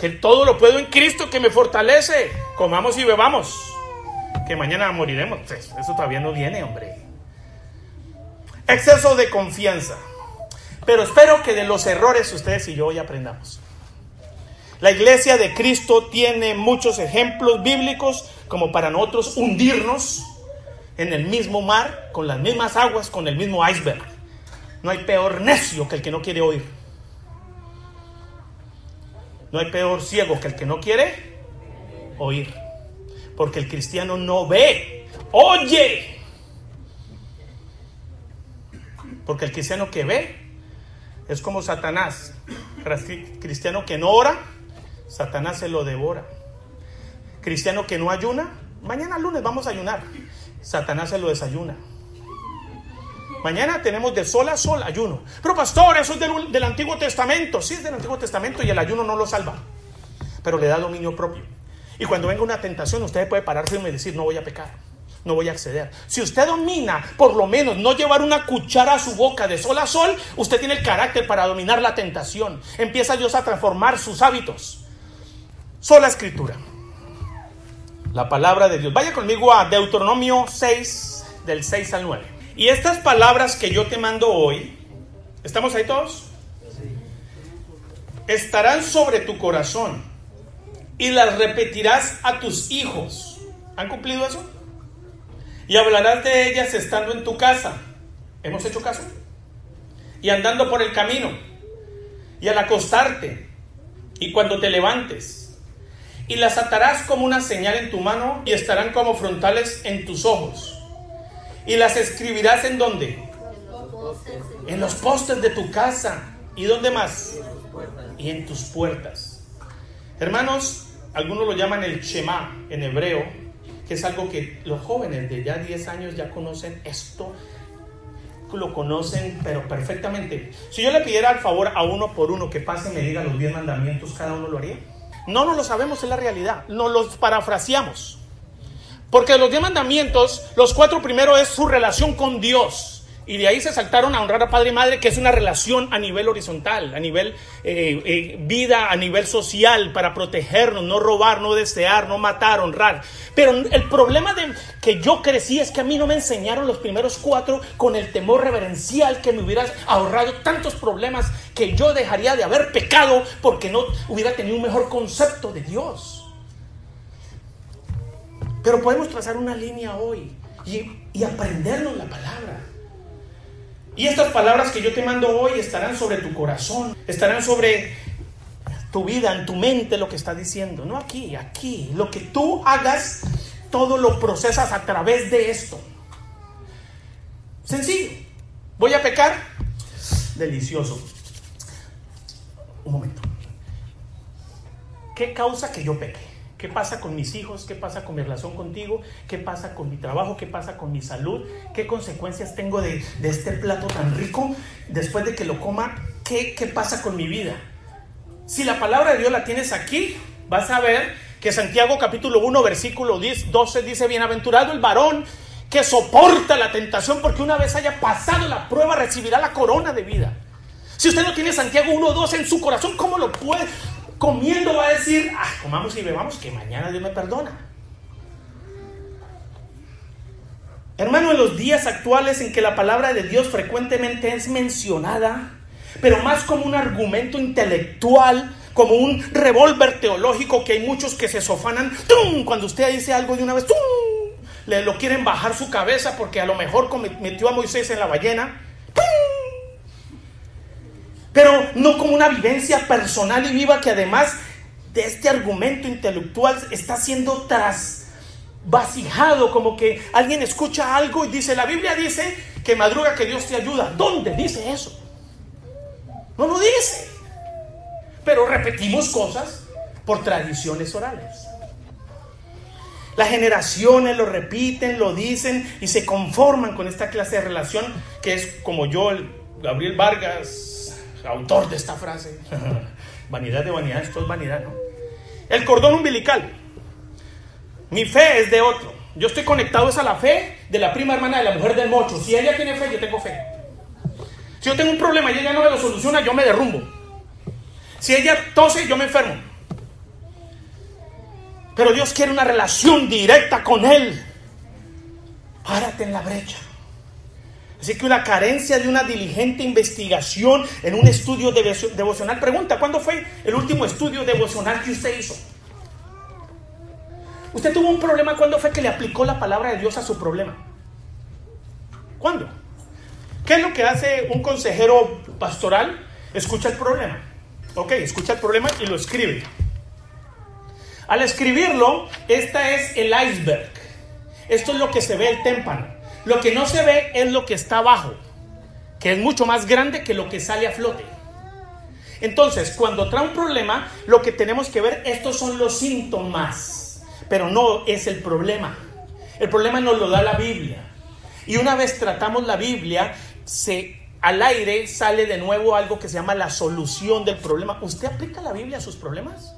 que todo lo puedo en Cristo que me fortalece. Comamos y bebamos. Que mañana moriremos. Eso todavía no viene, hombre. Exceso de confianza. Pero espero que de los errores ustedes y yo hoy aprendamos. La iglesia de Cristo tiene muchos ejemplos bíblicos como para nosotros hundirnos en el mismo mar, con las mismas aguas, con el mismo iceberg. No hay peor necio que el que no quiere oír. No hay peor ciego que el que no quiere oír. Porque el cristiano no ve, oye. Porque el cristiano que ve es como Satanás. Cristiano que no ora, Satanás se lo devora. Cristiano que no ayuna, mañana lunes vamos a ayunar. Satanás se lo desayuna. Mañana tenemos de sol a sol ayuno. Pero pastor, eso es del, del, Antiguo Testamento. Sí, es del Antiguo Testamento y el ayuno no lo salva. Pero le da dominio propio. Y cuando venga una tentación, usted puede parar firme y decir, no voy a pecar. No voy a acceder. Si usted domina, por lo menos, no llevar una cuchara a su boca de sol a sol, usted tiene el carácter para dominar la tentación. Empieza Dios a transformar sus hábitos. Sola escritura. La palabra de Dios. Vaya conmigo a Deuteronomio 6, del 6 al 9. Y estas palabras que yo te mando hoy, ¿estamos ahí todos? Estarán sobre tu corazón y las repetirás a tus hijos. ¿Han cumplido eso? Y hablarás de ellas estando en tu casa. ¿Hemos hecho caso? Y andando por el camino. Y al acostarte. Y cuando te levantes y las atarás como una señal en tu mano y estarán como frontales en tus ojos. Y las escribirás en dónde? En los postes de tu casa. ¿Y dónde más? Y en tus puertas. Hermanos, algunos lo llaman el Shema en hebreo, que es algo que los jóvenes de ya 10 años ya conocen esto lo conocen pero perfectamente. Si yo le pidiera al favor a uno por uno que pase y me diga los 10 mandamientos, cada uno lo haría. No nos lo sabemos, en la realidad. Nos los parafraseamos. Porque los diez mandamientos, los cuatro primeros es su relación con Dios. Y de ahí se saltaron a honrar a padre y madre, que es una relación a nivel horizontal, a nivel eh, eh, vida, a nivel social, para protegernos, no robar, no desear, no matar, honrar. Pero el problema de que yo crecí es que a mí no me enseñaron los primeros cuatro con el temor reverencial que me hubiera ahorrado tantos problemas que yo dejaría de haber pecado porque no hubiera tenido un mejor concepto de Dios. Pero podemos trazar una línea hoy y, y aprendernos la palabra. Y estas palabras que yo te mando hoy estarán sobre tu corazón, estarán sobre tu vida, en tu mente, lo que está diciendo. No aquí, aquí. Lo que tú hagas, todo lo procesas a través de esto. Sencillo. ¿Voy a pecar? Delicioso. Un momento. ¿Qué causa que yo peque? ¿Qué pasa con mis hijos? ¿Qué pasa con mi relación contigo? ¿Qué pasa con mi trabajo? ¿Qué pasa con mi salud? ¿Qué consecuencias tengo de, este plato tan rico? Después de que lo coma, ¿qué, ¿qué pasa con mi vida? Si la palabra de Dios la tienes aquí, vas a ver que Santiago capítulo 1 versículo 10, 12 dice, bienaventurado el varón que soporta la tentación porque una vez haya pasado la prueba recibirá la corona de vida. Si usted no tiene Santiago 1, 12 en su corazón, ¿cómo lo puede? Comiendo va a decir, ah, comamos y bebamos, que mañana Dios me perdona. Hermano, en los días actuales en que la palabra de Dios frecuentemente es mencionada, pero más como un argumento intelectual, como un revólver teológico que hay muchos que se sofanan, ¡tum! cuando usted dice algo de una vez, ¡tum! le lo quieren bajar su cabeza porque a lo mejor metió a Moisés en la ballena, pero no como una vivencia personal y viva que además de este argumento intelectual está siendo trasvasijado, como que alguien escucha algo y dice, la Biblia dice que madruga que Dios te ayuda. ¿Dónde dice eso? No lo dice. Pero repetimos cosas por tradiciones orales. Las generaciones lo repiten, lo dicen y se conforman con esta clase de relación que es como yo, Gabriel Vargas, autor de esta frase. vanidad de vanidad, esto es vanidad, ¿no? El cordón umbilical. Mi fe es de otro. Yo estoy conectado es a la fe de la prima hermana de la mujer del mocho. Si ella tiene fe, yo tengo fe. Si yo tengo un problema y ella no me lo soluciona, yo me derrumbo. Si ella tose, yo me enfermo. Pero Dios quiere una relación directa con Él. Párate en la brecha. Así que una carencia de una diligente investigación en un estudio devocional. Pregunta, ¿cuándo fue el último estudio devocional que usted hizo? ¿Usted tuvo un problema cuándo fue que le aplicó la palabra de Dios a su problema? ¿Cuándo? ¿Qué es lo que hace un consejero pastoral? Escucha el problema. Ok, escucha el problema y lo escribe. Al escribirlo, esta es el iceberg. Esto es lo que se ve el témpano. Lo que no se ve es lo que está abajo, que es mucho más grande que lo que sale a flote. Entonces, cuando trae un problema, lo que tenemos que ver, estos son los síntomas, pero no es el problema. El problema nos lo da la Biblia. Y una vez tratamos la Biblia, se, al aire sale de nuevo algo que se llama la solución del problema. ¿Usted aplica la Biblia a sus problemas?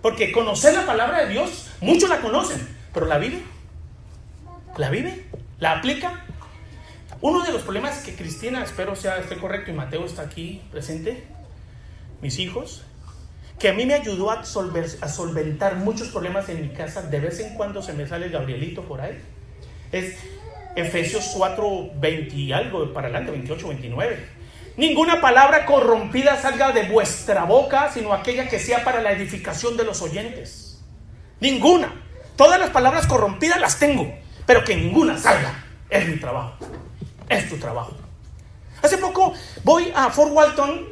Porque conocer la palabra de Dios, muchos la conocen, pero la Biblia ¿La vive? ¿La aplica? Uno de los problemas que Cristina, espero sea esté correcto y Mateo está aquí presente, mis hijos, que a mí me ayudó a, solventar muchos problemas en mi casa, de vez en cuando se me sale el Gabrielito por ahí, es Efesios 4, 20 y algo para adelante, 28, 29. Ninguna palabra corrompida salga de vuestra boca, sino aquella que sea para la edificación de los oyentes. Ninguna. Todas las palabras corrompidas las tengo pero que ninguna salga. Es mi trabajo. Es tu trabajo. Hace poco voy a Fort Walton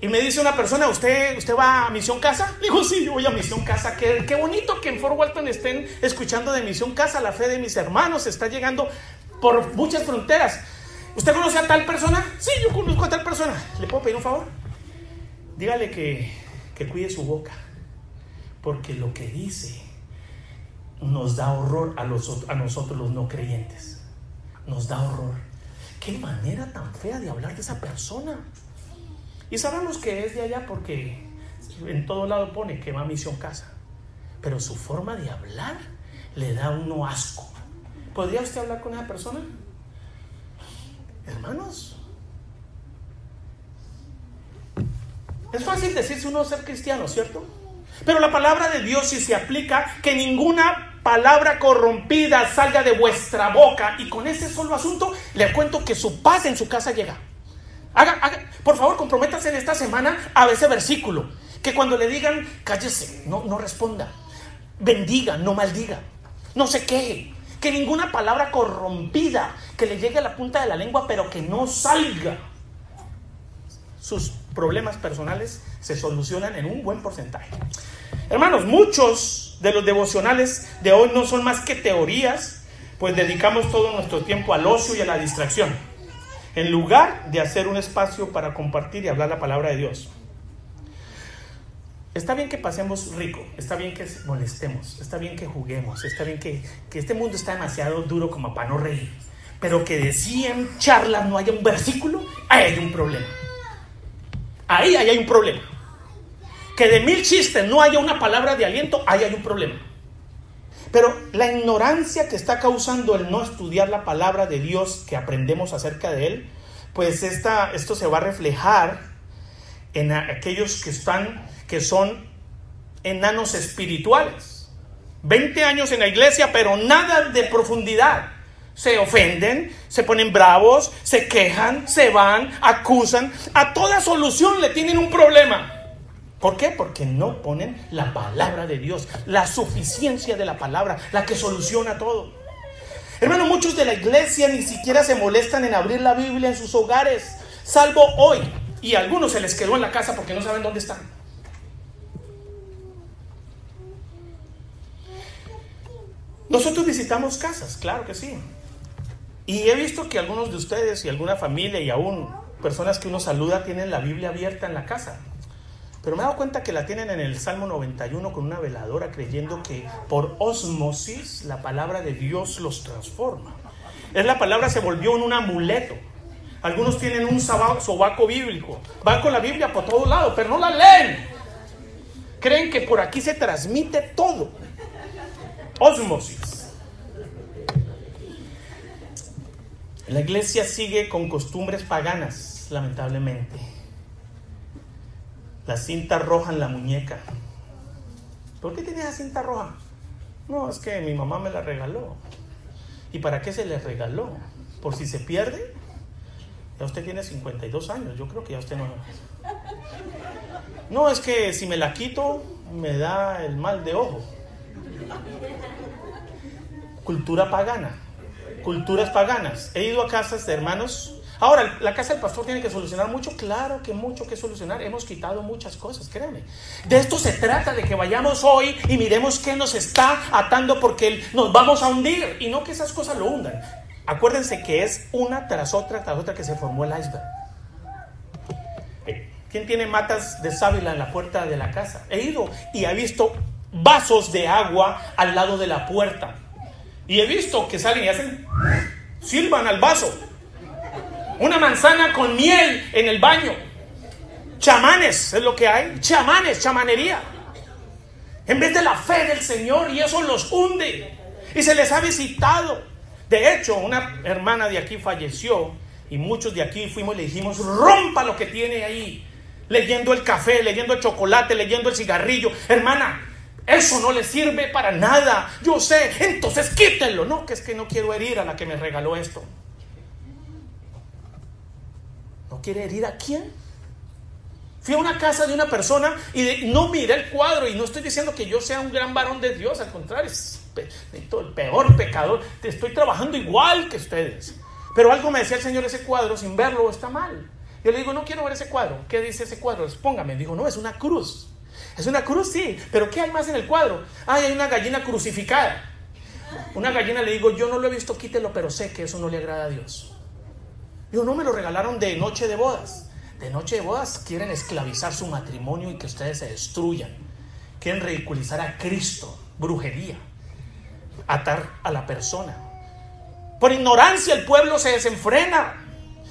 y me dice una persona, ¿usted, usted va a Misión Casa? Digo, sí, yo voy a Misión Casa. Qué, qué bonito que en Fort Walton estén escuchando de Misión Casa. La fe de mis hermanos está llegando por muchas fronteras. ¿Usted conoce a tal persona? Sí, yo conozco a tal persona. ¿Le puedo pedir un favor? Dígale que, que cuide su boca. Porque lo que dice nos da horror a, los, a nosotros los no creyentes. Nos da horror. Qué manera tan fea de hablar de esa persona. Y sabemos que es de allá porque en todo lado pone que va a misión casa. Pero su forma de hablar le da uno asco. ¿Podría usted hablar con esa persona? Hermanos, es fácil decirse uno ser cristiano, ¿cierto? Pero la palabra de Dios si se aplica que ninguna palabra corrompida salga de vuestra boca. Y con ese solo asunto le cuento que su paz en su casa llega. Haga, por favor, comprométase en esta semana a ese versículo. Que cuando le digan, cállese, no, no responda. Bendiga, no maldiga. No se queje. Que ninguna palabra corrompida que le llegue a la punta de la lengua, pero que no salga. Sus problemas personales se solucionan en un buen porcentaje. Hermanos, muchos de los devocionales de hoy no son más que teorías, pues dedicamos todo nuestro tiempo al ocio y a la distracción, en lugar de hacer un espacio para compartir y hablar la palabra de Dios. Está bien que pasemos rico, está bien que molestemos, está bien que juguemos, está bien que, que este mundo está demasiado duro como para no reír, pero que de 100 charlas no haya un versículo, ahí hay un problema. Ahí, ahí hay un problema que de mil chistes no haya una palabra de aliento, ahí hay un problema. Pero la ignorancia que está causando el no estudiar la palabra de Dios que aprendemos acerca de Él, pues esta, esto se va a reflejar en aquellos que están, que son enanos espirituales. 20 años en la iglesia, pero nada de profundidad. se ofenden, se ponen bravos, se quejan, se van, acusan. A toda solución le tienen un problema. ¿Por qué? Porque no ponen la palabra de Dios, la suficiencia de la palabra, la que soluciona todo. Hermano, muchos de la iglesia ni siquiera se molestan en abrir la Biblia en sus hogares, salvo hoy. Y a algunos se les quedó en la casa porque no saben dónde están. Nosotros visitamos casas, claro que sí. Y he visto que algunos de ustedes y alguna familia y aún personas que uno saluda tienen la Biblia abierta en la casa. Pero me he dado cuenta que la tienen en el Salmo 91 con una veladora creyendo que por osmosis la palabra de Dios los transforma. Es la palabra se volvió en un amuleto. Algunos tienen un sobaco bíblico. Van con la Biblia por todos lados, pero no la leen. Creen que por aquí se transmite todo. Osmosis. La iglesia sigue con costumbres paganas, lamentablemente. La cinta roja en la muñeca. ¿Por qué tiene esa cinta roja? No, es que mi mamá me la regaló. ¿Y para qué se le regaló? ¿Por si se pierde? Ya usted tiene 52 años, yo creo que ya usted no... No, es que si me la quito, me da el mal de ojo. Cultura pagana culturas paganas. He ido a casas de hermanos. Ahora, la casa del pastor tiene que solucionar mucho. Claro que mucho que solucionar. Hemos quitado muchas cosas, créanme. De esto se trata, de que vayamos hoy y miremos qué nos está atando porque nos vamos a hundir. Y no que esas cosas lo hundan. Acuérdense que es una tras otra tras otra que se formó el iceberg. ¿Quién tiene matas de sábila en la puerta de la casa? He ido y he visto vasos de agua al lado de la puerta. Y he visto que salen y hacen, silban al vaso. Una manzana con miel en el baño. Chamanes, es lo que hay. Chamanes, chamanería. En vez de la fe del Señor y eso los hunde. Y se les ha visitado. De hecho, una hermana de aquí falleció y muchos de aquí fuimos y le dijimos, rompa lo que tiene ahí. Leyendo el café, leyendo el chocolate, leyendo el cigarrillo. Hermana, eso no le sirve para nada. Yo sé, entonces quítenlo. No, que es que no quiero herir a la que me regaló esto. ¿No quiere herir a quién? Fui a una casa de una persona y no miré el cuadro y no estoy diciendo que yo sea un gran varón de Dios, al contrario, es el peor pecador. Estoy trabajando igual que ustedes. Pero algo me decía el Señor, ese cuadro sin verlo está mal. Yo le digo, no quiero ver ese cuadro. ¿Qué dice ese cuadro? Póngame. Digo, no, es una cruz. Es una cruz, sí, pero ¿qué hay más en el cuadro? Ay, hay una gallina crucificada. Una gallina le digo, yo no lo he visto, quítelo, pero sé que eso no le agrada a Dios. Digo, no me lo regalaron de noche de bodas. De noche de bodas quieren esclavizar su matrimonio y que ustedes se destruyan. Quieren ridiculizar a Cristo, brujería, atar a la persona. Por ignorancia el pueblo se desenfrena.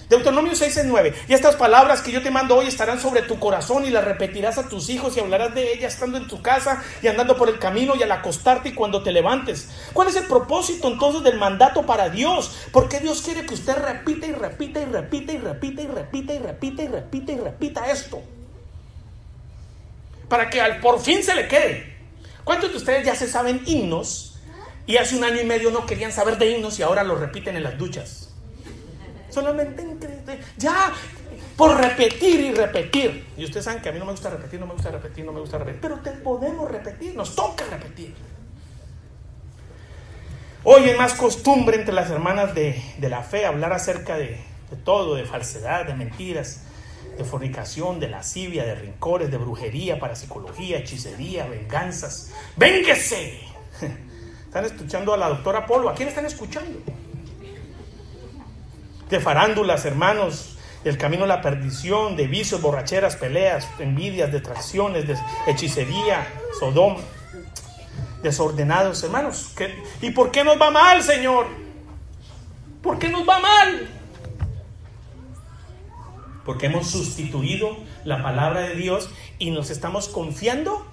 Deuteronomio 6 9. Y estas palabras que yo te mando hoy estarán sobre tu corazón y las repetirás a tus hijos y hablarás de ellas estando en tu casa y andando por el camino y al acostarte y cuando te levantes. ¿Cuál es el propósito entonces del mandato para Dios? Porque Dios quiere que usted repita y repita y repita y repita y repita y repita y repita y repita esto. Para que al por fin se le quede. ¿Cuántos de ustedes ya se saben himnos y hace un año y medio no querían saber de himnos y ahora los repiten en las duchas? Solamente ya, por repetir y repetir. Y ustedes saben que a mí no me gusta repetir, no me gusta repetir, no me gusta repetir, pero te podemos repetir, nos toca repetir. Hoy es más costumbre entre las hermanas de, la fe hablar acerca de, de todo, de falsedad, de mentiras, de fornicación, de lascivia, de rincores, de brujería, parapsicología, hechicería, venganzas. ¡Vénguese! Están escuchando a la doctora Polo. ¿A quién están escuchando? De farándulas, hermanos, el camino a la perdición, de vicios, borracheras, peleas, envidias, detracciones, de hechicería, sodoma, desordenados, hermanos. ¿Y por qué nos va mal, Señor? ¿Por qué nos va mal? Porque hemos sustituido la palabra de Dios y nos estamos confiando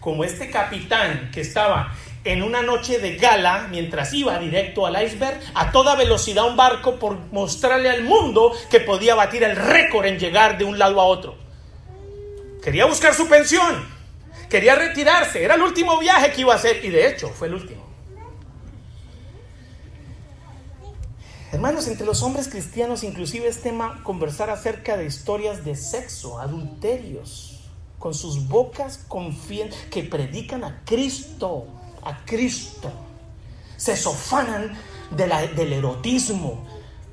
como este capitán que estaba en una noche de gala, mientras iba directo al iceberg, a toda velocidad un barco por mostrarle al mundo que podía batir el récord en llegar de un lado a otro. Quería buscar su pensión, quería retirarse, era el último viaje que iba a hacer y de hecho fue el último. Hermanos, entre los hombres cristianos inclusive es tema conversar acerca de historias de sexo, adulterios, con sus bocas confían que predican a Cristo, a Cristo. Se sofanan del erotismo,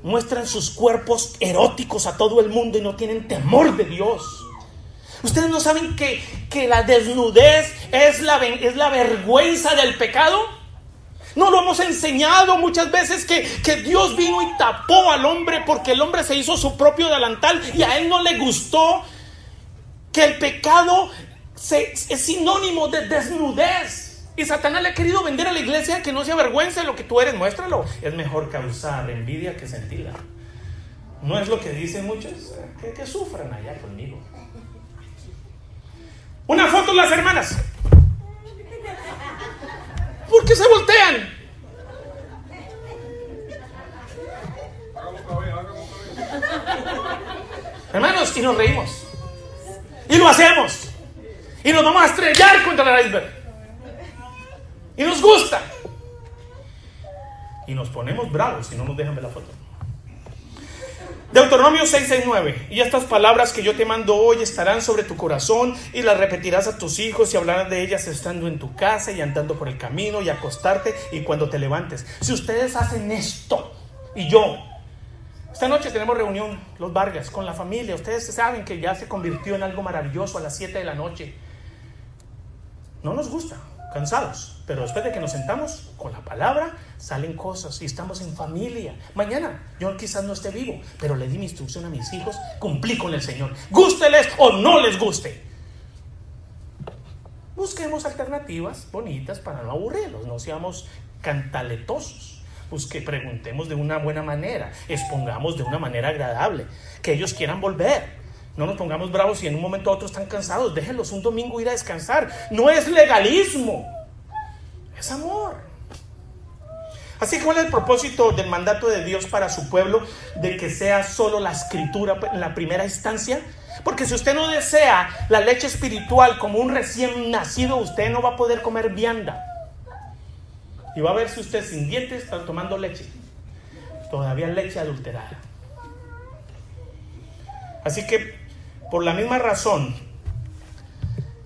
muestran sus cuerpos eróticos a todo el mundo y no tienen temor de Dios. ¿Ustedes no saben que, que la desnudez es la, es la vergüenza del pecado? No lo hemos enseñado muchas veces que, que, Dios vino y tapó al hombre porque el hombre se hizo su propio delantal y a él no le gustó que el pecado se, es sinónimo de desnudez. Y Satanás le ha querido vender a la iglesia que no se avergüence de lo que tú eres, muéstralo. Es mejor causar envidia que sentirla. ¿No es lo que dicen muchos? Que, que sufran allá conmigo. Una foto las hermanas. ¿Por qué se voltean? Hermanos, y nos reímos. Y lo hacemos. Y nos vamos a estrellar contra la iceberg. Y nos gusta. Y nos ponemos bravos si no nos dejan ver la foto. Deuteronomio 6:69. Y estas palabras que yo te mando hoy estarán sobre tu corazón y las repetirás a tus hijos y hablarás de ellas estando en tu casa y andando por el camino y acostarte y cuando te levantes. Si ustedes hacen esto y yo, esta noche tenemos reunión, los Vargas, con la familia. Ustedes saben que ya se convirtió en algo maravilloso a las 7 de la noche. No nos gusta, cansados. Pero después de que nos sentamos con la palabra, salen cosas y estamos en familia. Mañana yo quizás no esté vivo, pero le di mi instrucción a mis hijos, cumplí con el Señor. Gústeles o no les guste. Busquemos alternativas bonitas para no aburrirlos, no seamos cantaletosos. Busque, preguntemos de una buena manera, expongamos de una manera agradable, que ellos quieran volver. No nos pongamos bravos y en un momento a otro están cansados. Déjenlos un domingo ir a descansar. No es legalismo. Es amor. Así que, ¿cuál es el propósito del mandato de Dios para su pueblo? De que sea solo la escritura en la primera instancia. Porque si usted no desea la leche espiritual como un recién nacido, usted no va a poder comer vianda. Y va a ver si usted sin dientes está tomando leche. Todavía leche adulterada. Así que, por la misma razón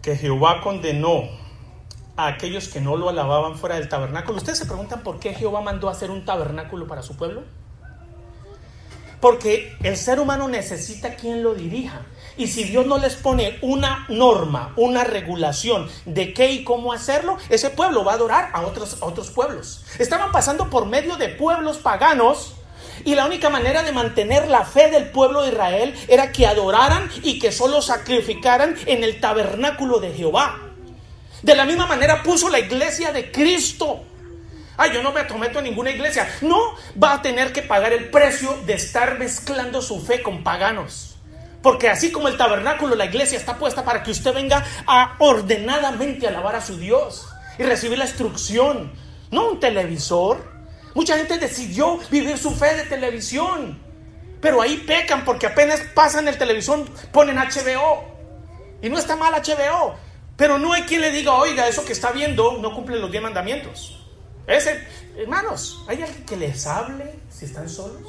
que Jehová condenó a aquellos que no lo alababan fuera del tabernáculo. Ustedes se preguntan por qué Jehová mandó hacer un tabernáculo para su pueblo. Porque el ser humano necesita quien lo dirija. Y si Dios no les pone una norma, una regulación de qué y cómo hacerlo, ese pueblo va a adorar a otros, a otros pueblos. Estaban pasando por medio de pueblos paganos y la única manera de mantener la fe del pueblo de Israel era que adoraran y que solo sacrificaran en el tabernáculo de Jehová. De la misma manera puso la iglesia de Cristo. Ay, yo no me atometo a ninguna iglesia. No, va a tener que pagar el precio de estar mezclando su fe con paganos. Porque así como el tabernáculo, la iglesia está puesta para que usted venga a ordenadamente alabar a su Dios y recibir la instrucción, no un televisor. Mucha gente decidió vivir su fe de televisión, pero ahí pecan porque apenas pasan el televisor, ponen HBO. Y no está mal HBO, pero no hay quien le diga, oiga, eso que está viendo no cumple los diez mandamientos. Ese, hermanos, ¿hay alguien que les hable si están solos?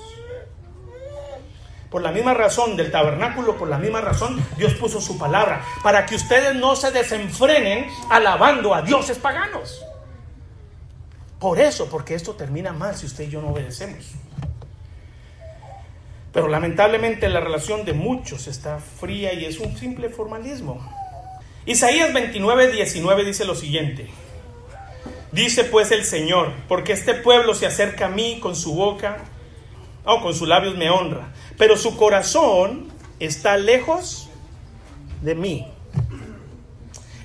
Por la misma razón del tabernáculo, por la misma razón, Dios puso su palabra, para que ustedes no se desenfrenen alabando a dioses paganos. Por eso, porque esto termina mal si usted y yo no obedecemos. Pero lamentablemente la relación de muchos está fría y es un simple formalismo. Isaías 29, 19 dice lo siguiente. Dice pues el Señor, porque este pueblo se acerca a mí con su boca, o con sus labios me honra, pero su corazón está lejos de mí.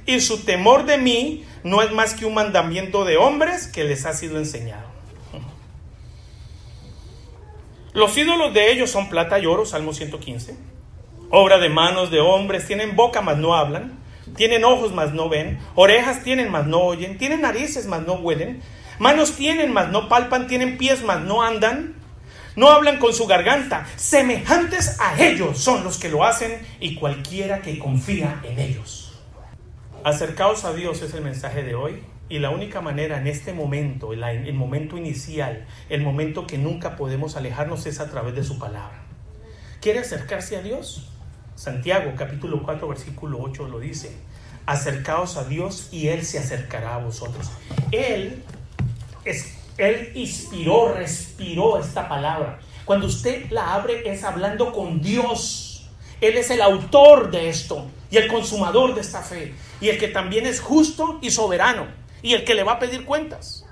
Y su temor de mí no es más que un mandamiento de hombres que les ha sido enseñado. Los ídolos de ellos son plata y oro, Salmo 115. Obra de manos de hombres, tienen boca, mas no hablan tienen ojos, mas no ven, orejas tienen, mas no oyen, tienen narices, mas no huelen, manos tienen, mas no palpan, tienen pies, mas no andan, no hablan con su garganta, semejantes a ellos son los que lo hacen y cualquiera que confía en ellos. Acercaos a Dios es el mensaje de hoy. Y la única manera en este momento, el momento inicial, el momento que nunca podemos alejarnos es a través de su palabra. ¿Quiere acercarse a Dios? Santiago capítulo 4 versículo 8 lo dice. Acercaos a Dios y Él se acercará a vosotros. Él, es, él inspiró, respiró esta palabra. Cuando usted la abre es hablando con Dios. Él es el autor de esto y el consumador de esta fe. Y el que también es justo y soberano y el que le va a pedir cuentas.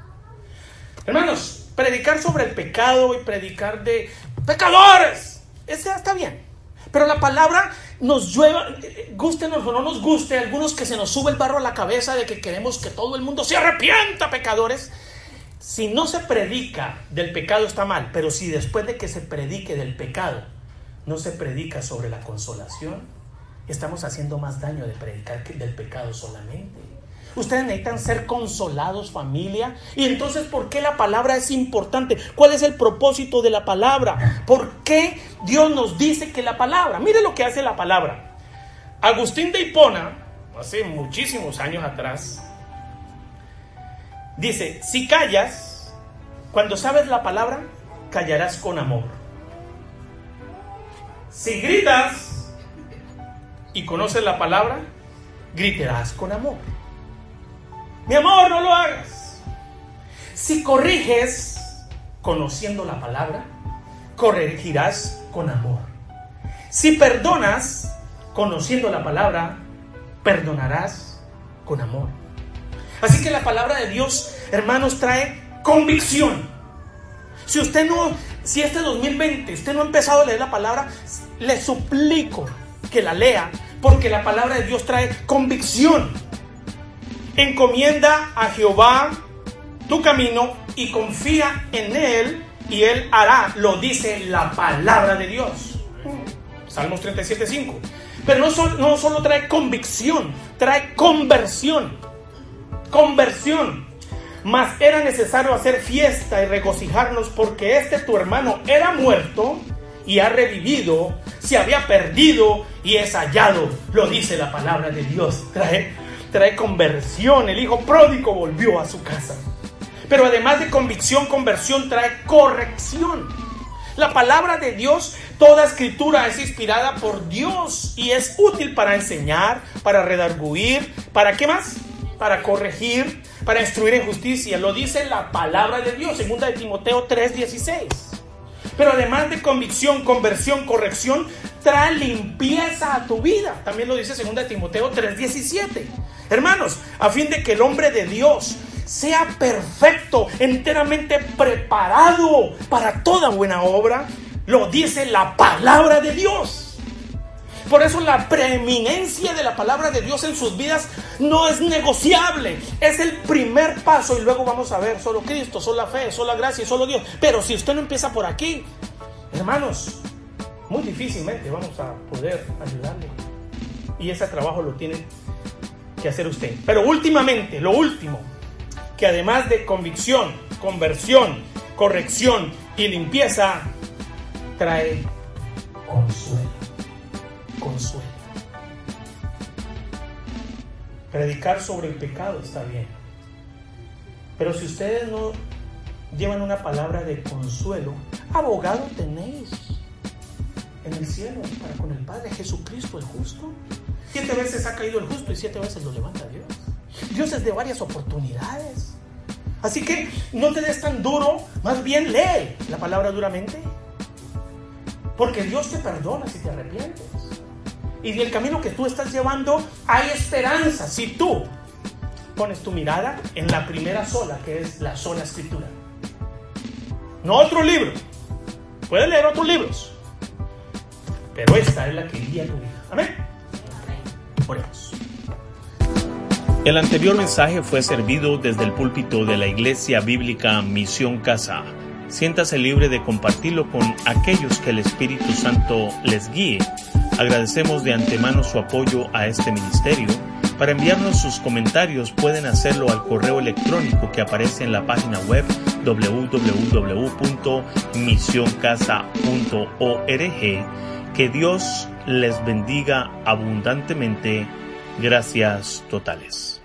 Hermanos, predicar sobre el pecado y predicar de pecadores, ese está bien. Pero la palabra nos llueva, gustenos o no nos guste, algunos que se nos sube el barro a la cabeza de que queremos que todo el mundo se arrepienta, pecadores. Si no se predica del pecado está mal, pero si después de que se predique del pecado no se predica sobre la consolación, estamos haciendo más daño de predicar que del pecado solamente. Ustedes necesitan ser consolados, familia. Y entonces, ¿por qué la palabra es importante? ¿Cuál es el propósito de la palabra? ¿Por qué Dios nos dice que la palabra? Mire lo que hace la palabra. Agustín de Hipona, hace muchísimos años atrás, dice, si callas, cuando sabes la palabra, callarás con amor. Si gritas y conoces la palabra, gritarás con amor. Mi amor, no lo hagas. Si corriges conociendo la palabra, corregirás con amor. Si perdonas conociendo la palabra, perdonarás con amor. Así que la palabra de Dios, hermanos, trae convicción. Si usted no, si este 2020 usted no ha empezado a leer la palabra, le suplico que la lea, porque la palabra de Dios trae convicción. Encomienda a Jehová tu camino y confía en Él y Él hará, lo dice la palabra de Dios. Salmos 37.5. Pero no, no solo trae convicción, trae conversión. Conversión. Mas era necesario hacer fiesta y regocijarnos porque este tu hermano era muerto y ha revivido, se había perdido y es hallado. Lo dice la palabra de Dios. Trae trae conversión. El hijo pródigo volvió a su casa. Pero además de convicción, conversión trae corrección. La palabra de Dios, toda escritura es inspirada por Dios y es útil para enseñar, para redarguir, ¿para qué más? Para corregir, para instruir en justicia. Lo dice la palabra de Dios, segunda de Timoteo 3:16. Pero además de convicción, conversión, corrección, trae limpieza a tu vida. También lo dice segunda de Timoteo 3:17. Hermanos, a fin de que el hombre de Dios sea perfecto, enteramente preparado para toda buena obra, lo dice la palabra de Dios. Por eso la preeminencia de la palabra de Dios en sus vidas no es negociable. Es el primer paso y luego vamos a ver solo Cristo, solo la fe, solo la gracia y solo Dios. Pero si usted no empieza por aquí, hermanos, muy difícilmente vamos a poder ayudarle. Y ese trabajo lo tiene que hacer usted. Pero últimamente, lo último, que además de convicción, conversión, corrección y limpieza, trae consuelo. Consuelo. Predicar sobre el pecado está bien. Pero si ustedes no llevan una palabra de consuelo, abogado tenéis en el cielo para con el Padre Jesucristo el justo. Siete veces ha caído el justo y siete veces lo levanta Dios. Dios es de varias oportunidades. Así que no te des tan duro, más bien lee la palabra duramente. Porque Dios te perdona si te arrepientes. Y del camino que tú estás llevando hay esperanza si tú pones tu mirada en la primera sola, que es la sola escritura. No otro libro. Puedes leer otros libros. Pero esta es la que guía tu vida. Amén. El anterior mensaje fue servido desde el púlpito de la Iglesia Bíblica Misión Casa. Siéntase libre de compartirlo con aquellos que el Espíritu Santo les guíe. Agradecemos de antemano su apoyo a este ministerio. Para enviarnos sus comentarios pueden hacerlo al correo electrónico que aparece en la página web www.misioncasa.org. Que Dios les bendiga abundantemente. Gracias totales.